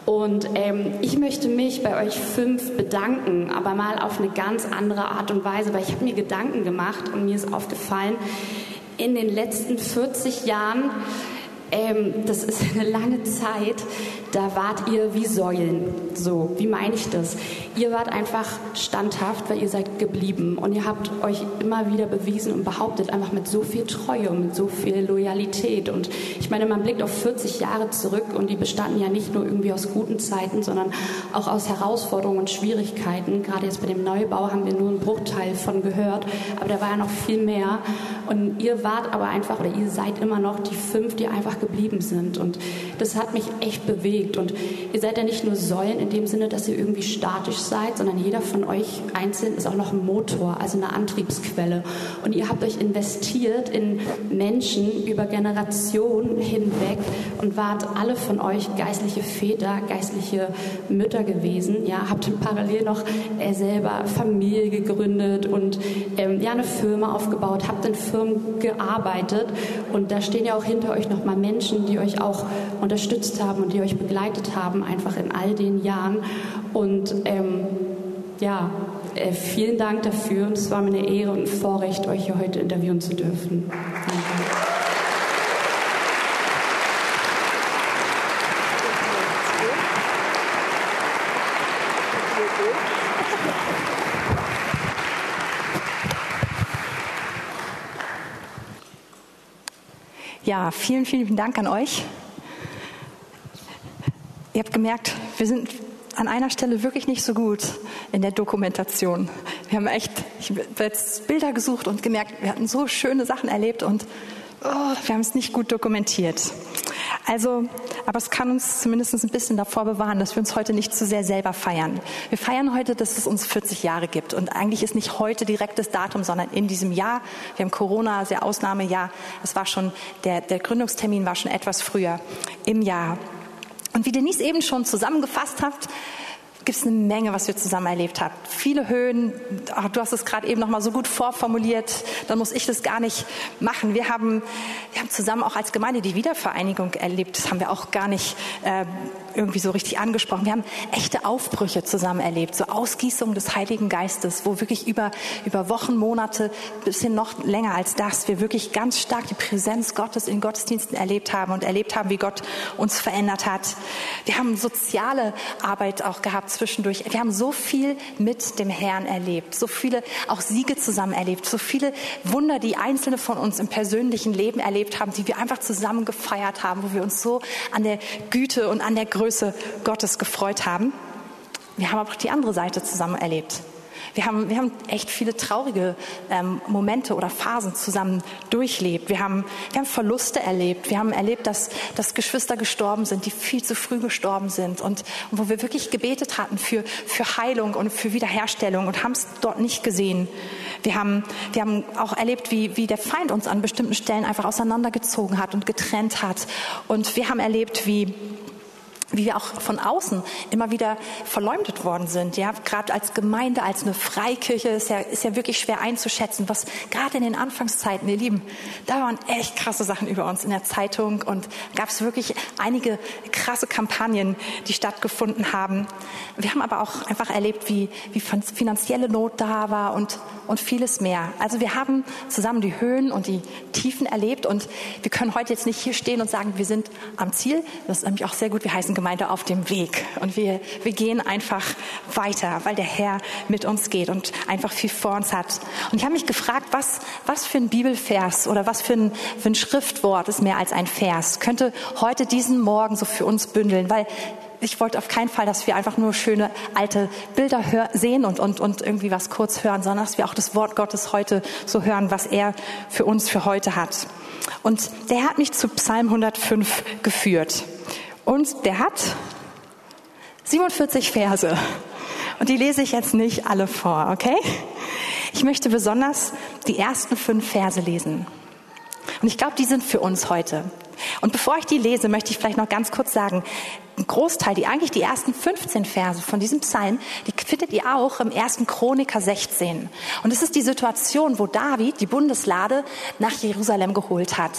Und ähm, ich möchte mich bei euch fünf bedanken, aber mal auf eine ganz andere Art und Weise, weil ich habe mir Gedanken gemacht und mir ist aufgefallen, in den letzten 40 Jahren ähm, das ist <laughs> eine lange Zeit, da wart ihr wie Säulen. So, wie meine ich das? Ihr wart einfach standhaft, weil ihr seid geblieben und ihr habt euch immer wieder bewiesen und behauptet, einfach mit so viel Treue und mit so viel Loyalität. Und ich meine, man blickt auf 40 Jahre zurück und die bestanden ja nicht nur irgendwie aus guten Zeiten, sondern auch aus Herausforderungen und Schwierigkeiten. Gerade jetzt bei dem Neubau haben wir nur einen Bruchteil von gehört, aber da war ja noch viel mehr. Und ihr wart aber einfach, oder ihr seid immer noch die fünf, die einfach geblieben sind. Und das hat mich echt bewegt. Und ihr seid ja nicht nur Säulen in dem Sinne, dass ihr irgendwie statisch seid, sondern jeder von euch einzeln ist auch noch ein Motor, also eine Antriebsquelle. Und ihr habt euch investiert in Menschen über Generationen hinweg und wart alle von euch geistliche Väter, geistliche Mütter gewesen. Ja, habt parallel noch äh, selber Familie gegründet und ähm, ja, eine Firma aufgebaut, habt in Firmen gearbeitet. Und da stehen ja auch hinter euch nochmal Menschen, die euch auch unterstützt haben und die euch begleitet haben, einfach in all den Jahren. Und ähm, ja, äh, vielen Dank dafür. Und es war mir eine Ehre und ein Vorrecht, euch hier heute interviewen zu dürfen. Danke.
Ja, vielen, vielen Dank an euch. Ihr habt gemerkt, wir sind an einer Stelle wirklich nicht so gut in der Dokumentation. Wir haben echt, ich habe jetzt Bilder gesucht und gemerkt, wir hatten so schöne Sachen erlebt und oh, wir haben es nicht gut dokumentiert. Also, aber es kann uns zumindest ein bisschen davor bewahren, dass wir uns heute nicht zu sehr selber feiern. Wir feiern heute, dass es uns 40 Jahre gibt. Und eigentlich ist nicht heute direkt das Datum, sondern in diesem Jahr. Wir haben Corona, sehr Ausnahmejahr. Es war schon, der, der Gründungstermin war schon etwas früher im Jahr. Und wie Denise eben schon zusammengefasst hat, gibt es eine Menge, was wir zusammen erlebt haben. Viele Höhen, ach, du hast es gerade eben noch mal so gut vorformuliert, dann muss ich das gar nicht machen. Wir haben, wir haben zusammen auch als Gemeinde die Wiedervereinigung erlebt. Das haben wir auch gar nicht äh, irgendwie so richtig angesprochen. Wir haben echte Aufbrüche zusammen erlebt, so Ausgießung des Heiligen Geistes, wo wirklich über, über Wochen, Monate, bisschen noch länger als das, wir wirklich ganz stark die Präsenz Gottes in Gottesdiensten erlebt haben und erlebt haben, wie Gott uns verändert hat. Wir haben soziale Arbeit auch gehabt zwischendurch. Wir haben so viel mit dem Herrn erlebt, so viele auch Siege zusammen erlebt, so viele Wunder, die einzelne von uns im persönlichen Leben erlebt haben, die wir einfach zusammen gefeiert haben, wo wir uns so an der Güte und an der Größe Gottes gefreut haben. Wir haben aber auch die andere Seite zusammen erlebt. Wir haben, wir haben echt viele traurige ähm, Momente oder Phasen zusammen durchlebt. Wir haben, wir haben Verluste erlebt. Wir haben erlebt, dass, dass Geschwister gestorben sind, die viel zu früh gestorben sind und, und wo wir wirklich gebetet hatten für, für Heilung und für Wiederherstellung und haben es dort nicht gesehen. Wir haben, wir haben auch erlebt, wie, wie der Feind uns an bestimmten Stellen einfach auseinandergezogen hat und getrennt hat. Und wir haben erlebt, wie wie wir auch von außen immer wieder verleumdet worden sind. Ja, gerade als Gemeinde, als eine Freikirche ist ja, ist ja wirklich schwer einzuschätzen, was gerade in den Anfangszeiten, ihr Lieben, da waren echt krasse Sachen über uns in der Zeitung und gab es wirklich einige krasse Kampagnen, die stattgefunden haben. Wir haben aber auch einfach erlebt, wie, wie finanzielle Not da war und, und vieles mehr. Also wir haben zusammen die Höhen und die Tiefen erlebt und wir können heute jetzt nicht hier stehen und sagen, wir sind am Ziel. Das ist nämlich auch sehr gut. Wir heißen Gemeinde auf dem Weg. Und wir, wir gehen einfach weiter, weil der Herr mit uns geht und einfach viel vor uns hat. Und ich habe mich gefragt, was, was für ein Bibelvers oder was für ein, für ein Schriftwort ist mehr als ein Vers, könnte heute diesen Morgen so für uns bündeln, weil ich wollte auf keinen Fall, dass wir einfach nur schöne alte Bilder hör, sehen und, und, und irgendwie was kurz hören, sondern dass wir auch das Wort Gottes heute so hören, was er für uns für heute hat. Und der hat mich zu Psalm 105 geführt. Und der hat 47 Verse. Und die lese ich jetzt nicht alle vor, okay? Ich möchte besonders die ersten fünf Verse lesen. Und ich glaube, die sind für uns heute. Und bevor ich die lese, möchte ich vielleicht noch ganz kurz sagen, ein Großteil, die eigentlich die ersten 15 Verse von diesem Psalm, die findet ihr auch im ersten Chroniker 16. Und es ist die Situation, wo David die Bundeslade nach Jerusalem geholt hat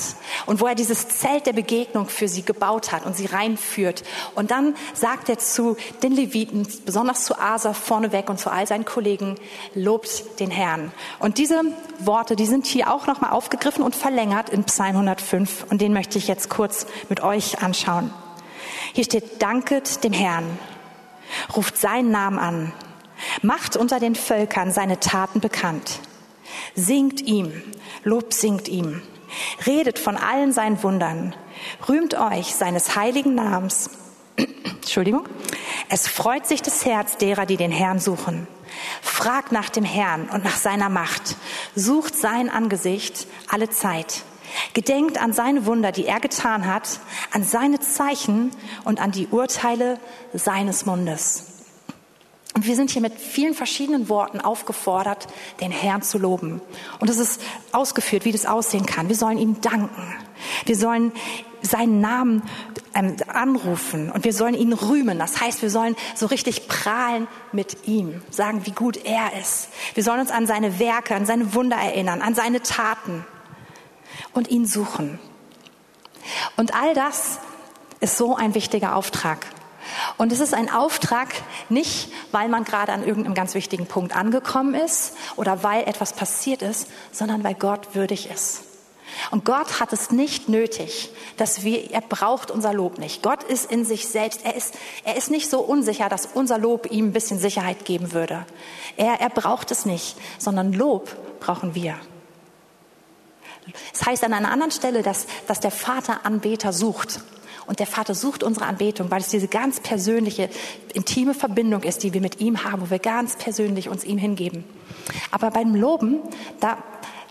und wo er dieses Zelt der Begegnung für sie gebaut hat und sie reinführt. Und dann sagt er zu den Leviten, besonders zu Asa vorneweg und zu all seinen Kollegen, lobt den Herrn. Und diese Worte, die sind hier auch nochmal aufgegriffen und verlängert in Psalm 105 und den möchte ich jetzt kurz mit euch anschauen. Hier steht, danket dem Herrn, ruft seinen Namen an, macht unter den Völkern seine Taten bekannt, singt ihm, Lob singt ihm, redet von allen seinen Wundern, rühmt euch seines heiligen Namens. <clears throat> Entschuldigung. Es freut sich das Herz derer, die den Herrn suchen. Fragt nach dem Herrn und nach seiner Macht. Sucht sein Angesicht alle Zeit. Gedenkt an seine Wunder, die er getan hat, an seine Zeichen und an die Urteile seines Mundes. Und wir sind hier mit vielen verschiedenen Worten aufgefordert, den Herrn zu loben. Und es ist ausgeführt, wie das aussehen kann. Wir sollen ihm danken. Wir sollen seinen Namen ähm, anrufen und wir sollen ihn rühmen. Das heißt, wir sollen so richtig prahlen mit ihm, sagen, wie gut er ist. Wir sollen uns an seine Werke, an seine Wunder erinnern, an seine Taten und ihn suchen. Und all das ist so ein wichtiger Auftrag. Und es ist ein Auftrag nicht, weil man gerade an irgendeinem ganz wichtigen Punkt angekommen ist oder weil etwas passiert ist, sondern weil Gott würdig ist. Und Gott hat es nicht nötig, dass wir, er braucht unser Lob nicht. Gott ist in sich selbst, er ist, er ist nicht so unsicher, dass unser Lob ihm ein bisschen Sicherheit geben würde. Er, er braucht es nicht, sondern Lob brauchen wir. Es heißt an einer anderen Stelle, dass, dass der Vater Anbeter sucht. Und der Vater sucht unsere Anbetung, weil es diese ganz persönliche, intime Verbindung ist, die wir mit ihm haben, wo wir ganz persönlich uns ihm hingeben. Aber beim Loben, da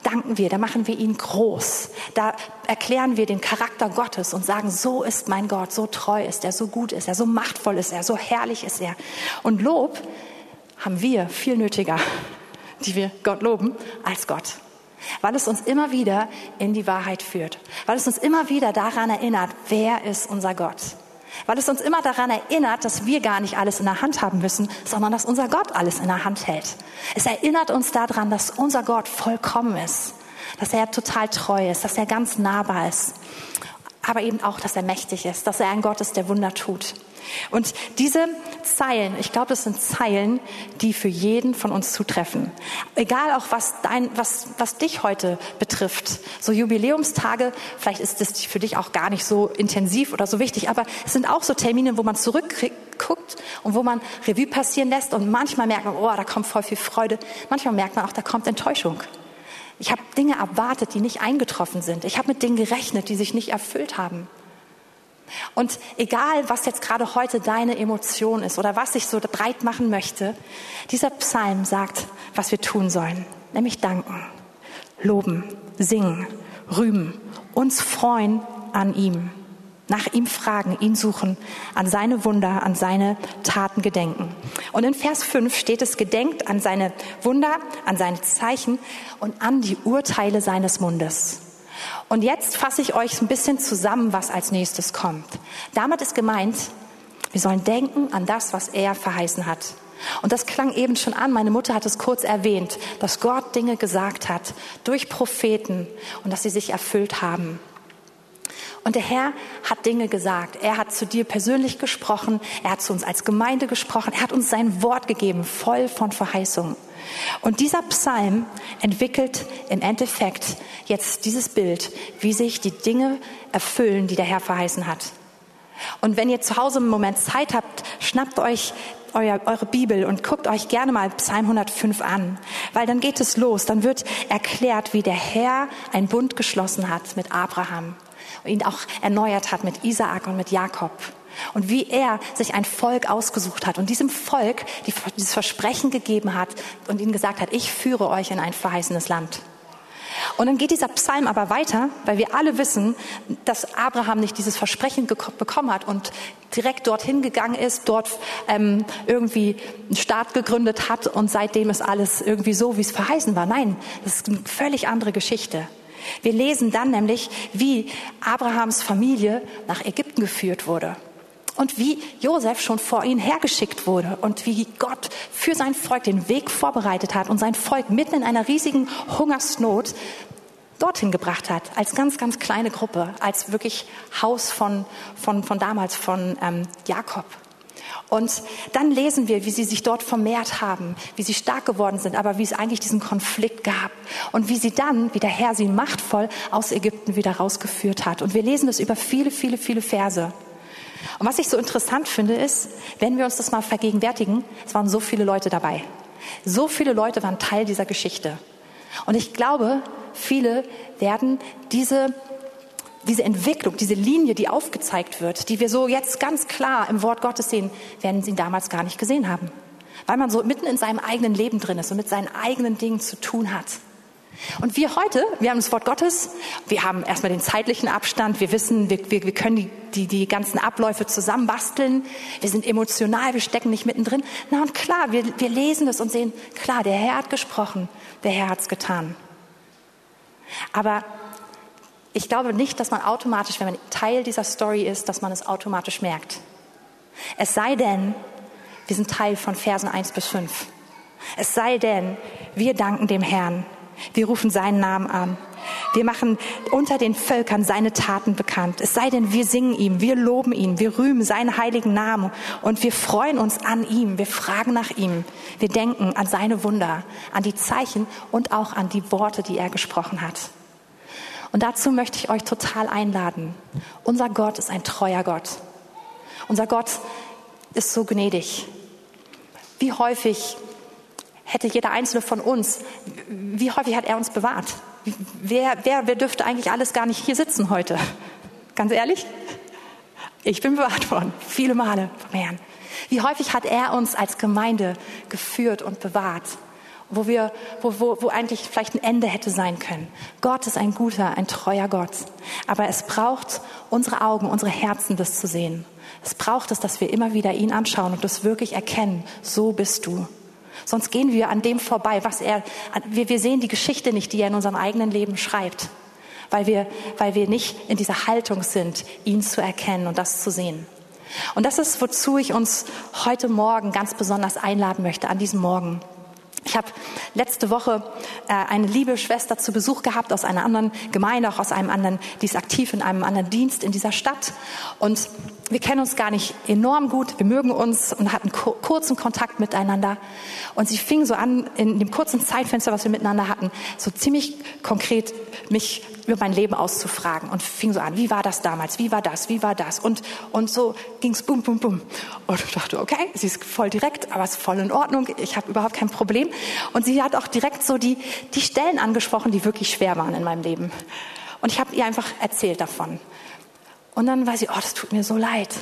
danken wir, da machen wir ihn groß. Da erklären wir den Charakter Gottes und sagen, so ist mein Gott, so treu ist er, so gut ist er, so machtvoll ist er, so herrlich ist er. Und Lob haben wir viel nötiger, die wir Gott loben, als Gott weil es uns immer wieder in die Wahrheit führt, weil es uns immer wieder daran erinnert, wer ist unser Gott, weil es uns immer daran erinnert, dass wir gar nicht alles in der Hand haben müssen, sondern dass unser Gott alles in der Hand hält. Es erinnert uns daran, dass unser Gott vollkommen ist, dass er total treu ist, dass er ganz nahbar ist, aber eben auch, dass er mächtig ist, dass er ein Gott ist, der Wunder tut. Und diese Zeilen, ich glaube, das sind Zeilen, die für jeden von uns zutreffen. Egal auch, was, dein, was, was dich heute betrifft. So Jubiläumstage, vielleicht ist das für dich auch gar nicht so intensiv oder so wichtig, aber es sind auch so Termine, wo man zurückguckt und wo man Revue passieren lässt und manchmal merkt man, oh, da kommt voll viel Freude. Manchmal merkt man auch, da kommt Enttäuschung. Ich habe Dinge erwartet, die nicht eingetroffen sind. Ich habe mit Dingen gerechnet, die sich nicht erfüllt haben. Und egal, was jetzt gerade heute deine Emotion ist oder was ich so breit machen möchte, dieser Psalm sagt, was wir tun sollen, nämlich danken, loben, singen, rühmen, uns freuen an ihm, nach ihm fragen, ihn suchen, an seine Wunder, an seine Taten gedenken. Und in Vers 5 steht es, gedenkt an seine Wunder, an seine Zeichen und an die Urteile seines Mundes. Und jetzt fasse ich euch ein bisschen zusammen, was als nächstes kommt. Damit ist gemeint, wir sollen denken an das, was er verheißen hat. Und das klang eben schon an, meine Mutter hat es kurz erwähnt, dass Gott Dinge gesagt hat durch Propheten und dass sie sich erfüllt haben. Und der Herr hat Dinge gesagt. Er hat zu dir persönlich gesprochen. Er hat zu uns als Gemeinde gesprochen. Er hat uns sein Wort gegeben, voll von Verheißungen. Und dieser Psalm entwickelt im Endeffekt jetzt dieses Bild, wie sich die Dinge erfüllen, die der Herr verheißen hat. Und wenn ihr zu Hause einen Moment Zeit habt, schnappt euch euer, eure Bibel und guckt euch gerne mal Psalm 105 an, weil dann geht es los. Dann wird erklärt, wie der Herr einen Bund geschlossen hat mit Abraham und ihn auch erneuert hat mit Isaak und mit Jakob. Und wie er sich ein Volk ausgesucht hat und diesem Volk dieses Versprechen gegeben hat und ihnen gesagt hat, ich führe euch in ein verheißenes Land. Und dann geht dieser Psalm aber weiter, weil wir alle wissen, dass Abraham nicht dieses Versprechen bekommen hat und direkt dorthin gegangen ist, dort ähm, irgendwie einen Staat gegründet hat und seitdem ist alles irgendwie so, wie es verheißen war. Nein, das ist eine völlig andere Geschichte. Wir lesen dann nämlich, wie Abrahams Familie nach Ägypten geführt wurde und wie Josef schon vor ihnen hergeschickt wurde und wie Gott für sein Volk den Weg vorbereitet hat und sein Volk mitten in einer riesigen Hungersnot dorthin gebracht hat, als ganz, ganz kleine Gruppe, als wirklich Haus von, von, von damals, von ähm, Jakob. Und dann lesen wir, wie sie sich dort vermehrt haben, wie sie stark geworden sind, aber wie es eigentlich diesen Konflikt gab und wie sie dann, wie der Herr sie machtvoll aus Ägypten wieder rausgeführt hat. Und wir lesen das über viele, viele, viele Verse. Und was ich so interessant finde, ist, wenn wir uns das mal vergegenwärtigen, es waren so viele Leute dabei. So viele Leute waren Teil dieser Geschichte. Und ich glaube, viele werden diese, diese Entwicklung, diese Linie, die aufgezeigt wird, die wir so jetzt ganz klar im Wort Gottes sehen, werden sie damals gar nicht gesehen haben. Weil man so mitten in seinem eigenen Leben drin ist und mit seinen eigenen Dingen zu tun hat. Und wir heute, wir haben das Wort Gottes, wir haben erstmal den zeitlichen Abstand, wir wissen, wir, wir, wir können die, die, die ganzen Abläufe zusammenbasteln, wir sind emotional, wir stecken nicht mittendrin. Na und klar, wir, wir lesen es und sehen, klar, der Herr hat gesprochen, der Herr hat es getan. Aber ich glaube nicht, dass man automatisch, wenn man Teil dieser Story ist, dass man es automatisch merkt. Es sei denn, wir sind Teil von Versen 1 bis 5. Es sei denn, wir danken dem Herrn wir rufen seinen Namen an. Wir machen unter den Völkern seine Taten bekannt. Es sei denn, wir singen ihm, wir loben ihn, wir rühmen seinen heiligen Namen und wir freuen uns an ihm, wir fragen nach ihm, wir denken an seine Wunder, an die Zeichen und auch an die Worte, die er gesprochen hat. Und dazu möchte ich euch total einladen. Unser Gott ist ein treuer Gott. Unser Gott ist so gnädig. Wie häufig hätte jeder einzelne von uns, wie häufig hat er uns bewahrt? Wer, wer, wer dürfte eigentlich alles gar nicht hier sitzen heute? Ganz ehrlich? Ich bin bewahrt worden, viele Male vom Herrn. Wie häufig hat er uns als Gemeinde geführt und bewahrt, wo, wir, wo, wo, wo eigentlich vielleicht ein Ende hätte sein können. Gott ist ein guter, ein treuer Gott. Aber es braucht unsere Augen, unsere Herzen, das zu sehen. Es braucht es, dass wir immer wieder ihn anschauen und das wirklich erkennen. So bist du. Sonst gehen wir an dem vorbei, was er, wir, wir sehen die Geschichte nicht, die er in unserem eigenen Leben schreibt, weil wir, weil wir nicht in dieser Haltung sind, ihn zu erkennen und das zu sehen. Und das ist, wozu ich uns heute Morgen ganz besonders einladen möchte, an diesem Morgen. Ich habe letzte Woche äh, eine liebe Schwester zu Besuch gehabt aus einer anderen Gemeinde, auch aus einem anderen, die ist aktiv in einem anderen Dienst in dieser Stadt. Und wir kennen uns gar nicht enorm gut, wir mögen uns und hatten kurzen Kontakt miteinander. Und sie fing so an, in dem kurzen Zeitfenster, was wir miteinander hatten, so ziemlich konkret mich über mein Leben auszufragen und fing so an, wie war das damals, wie war das, wie war das und, und so ging's bum, bum, bum. Und ich dachte, okay, sie ist voll direkt, aber es ist voll in Ordnung, ich habe überhaupt kein Problem. Und sie hat auch direkt so die, die Stellen angesprochen, die wirklich schwer waren in meinem Leben. Und ich habe ihr einfach erzählt davon. Und dann war sie, oh, das tut mir so leid.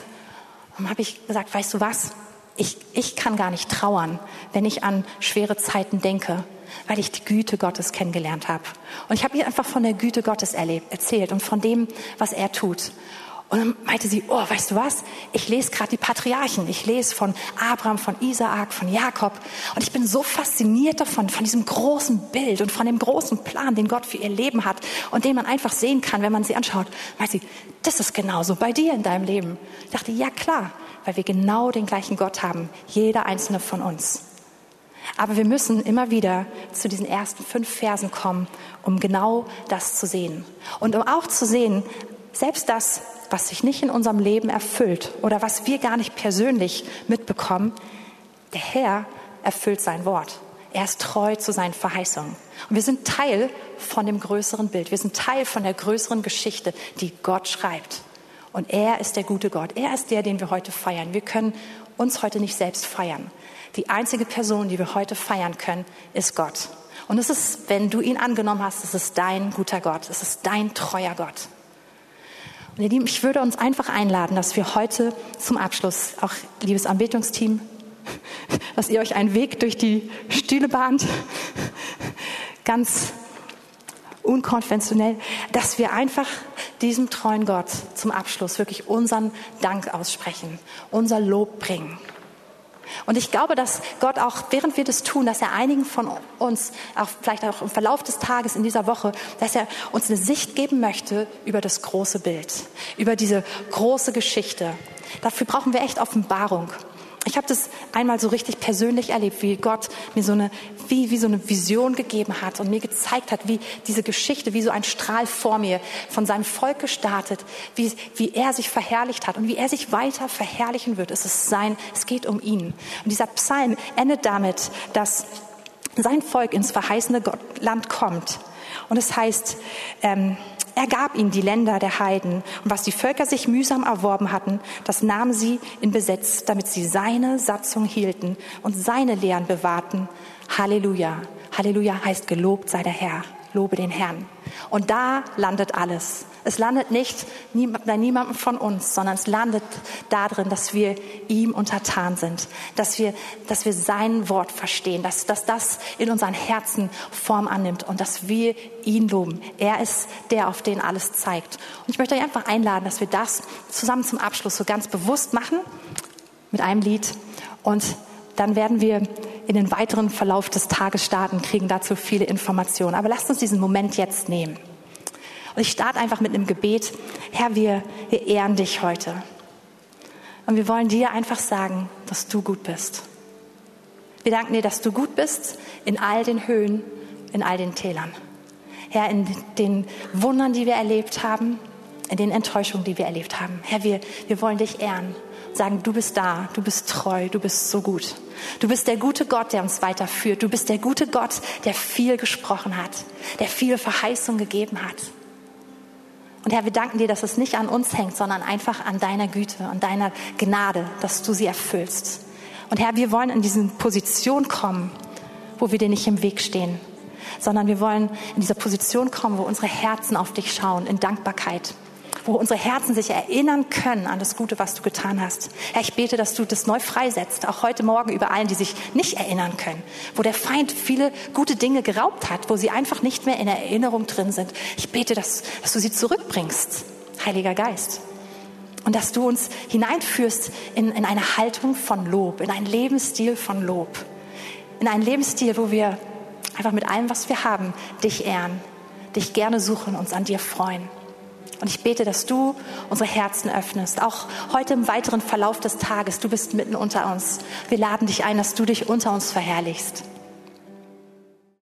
Und dann habe ich gesagt, weißt du was? Ich, ich kann gar nicht trauern, wenn ich an schwere Zeiten denke, weil ich die Güte Gottes kennengelernt habe. Und ich habe ihr einfach von der Güte Gottes erlebt, erzählt und von dem, was er tut. Und dann meinte sie, oh, weißt du was? Ich lese gerade die Patriarchen. Ich lese von Abraham, von Isaak, von Jakob. Und ich bin so fasziniert davon, von diesem großen Bild und von dem großen Plan, den Gott für ihr Leben hat und den man einfach sehen kann, wenn man sie anschaut. Meint sie, das ist genauso bei dir in deinem Leben. Ich dachte, ja klar, weil wir genau den gleichen Gott haben. Jeder einzelne von uns. Aber wir müssen immer wieder zu diesen ersten fünf Versen kommen, um genau das zu sehen. Und um auch zu sehen, selbst das, was sich nicht in unserem Leben erfüllt oder was wir gar nicht persönlich mitbekommen, der Herr erfüllt sein Wort. Er ist treu zu seinen Verheißungen. Und wir sind Teil von dem größeren Bild. Wir sind Teil von der größeren Geschichte, die Gott schreibt. Und er ist der gute Gott. Er ist der, den wir heute feiern. Wir können uns heute nicht selbst feiern. Die einzige Person, die wir heute feiern können, ist Gott. Und es ist, wenn du ihn angenommen hast, es ist dein guter Gott. Es ist dein treuer Gott. Und ihr Lieben, ich würde uns einfach einladen, dass wir heute zum Abschluss, auch liebes Anbetungsteam, <laughs> dass ihr euch einen Weg durch die Stühle bahnt, ganz unkonventionell, dass wir einfach diesem treuen Gott zum Abschluss wirklich unseren Dank aussprechen, unser Lob bringen. Und ich glaube, dass Gott auch, während wir das tun, dass er einigen von uns, auch vielleicht auch im Verlauf des Tages in dieser Woche, dass er uns eine Sicht geben möchte über das große Bild, über diese große Geschichte. Dafür brauchen wir echt Offenbarung. Ich habe das einmal so richtig persönlich erlebt, wie Gott mir so eine, wie, wie so eine Vision gegeben hat und mir gezeigt hat, wie diese Geschichte, wie so ein Strahl vor mir von seinem Volk gestartet, wie, wie er sich verherrlicht hat und wie er sich weiter verherrlichen wird. Es ist sein, es geht um ihn. Und dieser Psalm endet damit, dass sein Volk ins verheißene Land kommt. Und es heißt, ähm, er gab ihnen die Länder der Heiden. Und was die Völker sich mühsam erworben hatten, das nahmen sie in Besitz, damit sie seine Satzung hielten und seine Lehren bewahrten. Halleluja. Halleluja heißt gelobt sei der Herr. Lobe den Herrn. Und da landet alles. Es landet nicht bei niemandem von uns, sondern es landet darin, dass wir ihm untertan sind, dass wir, dass wir sein Wort verstehen, dass, dass das in unseren Herzen Form annimmt und dass wir ihn loben. Er ist der, auf den alles zeigt. Und ich möchte euch einfach einladen, dass wir das zusammen zum Abschluss so ganz bewusst machen mit einem Lied und dann werden wir in den weiteren Verlauf des Tages starten, kriegen dazu viele Informationen. Aber lasst uns diesen Moment jetzt nehmen. Und ich starte einfach mit einem Gebet. Herr, wir, wir ehren dich heute. Und wir wollen dir einfach sagen, dass du gut bist. Wir danken dir, dass du gut bist in all den Höhen, in all den Tälern. Herr, in den Wundern, die wir erlebt haben, in den Enttäuschungen, die wir erlebt haben. Herr, wir, wir wollen dich ehren sagen, du bist da, du bist treu, du bist so gut. Du bist der gute Gott, der uns weiterführt. Du bist der gute Gott, der viel gesprochen hat, der viel Verheißung gegeben hat. Und Herr, wir danken dir, dass es nicht an uns hängt, sondern einfach an deiner Güte, an deiner Gnade, dass du sie erfüllst. Und Herr, wir wollen in diese Position kommen, wo wir dir nicht im Weg stehen, sondern wir wollen in diese Position kommen, wo unsere Herzen auf dich schauen, in Dankbarkeit wo unsere Herzen sich erinnern können an das Gute, was du getan hast. Herr, ich bete, dass du das neu freisetzt, auch heute Morgen über allen, die sich nicht erinnern können, wo der Feind viele gute Dinge geraubt hat, wo sie einfach nicht mehr in Erinnerung drin sind. Ich bete, dass, dass du sie zurückbringst, Heiliger Geist. Und dass du uns hineinführst in, in eine Haltung von Lob, in einen Lebensstil von Lob, in einen Lebensstil, wo wir einfach mit allem, was wir haben, dich ehren, dich gerne suchen, uns an dir freuen. Und ich bete, dass du unsere Herzen öffnest, auch heute im weiteren Verlauf des Tages. Du bist mitten unter uns. Wir laden dich ein, dass du dich unter uns verherrlichst.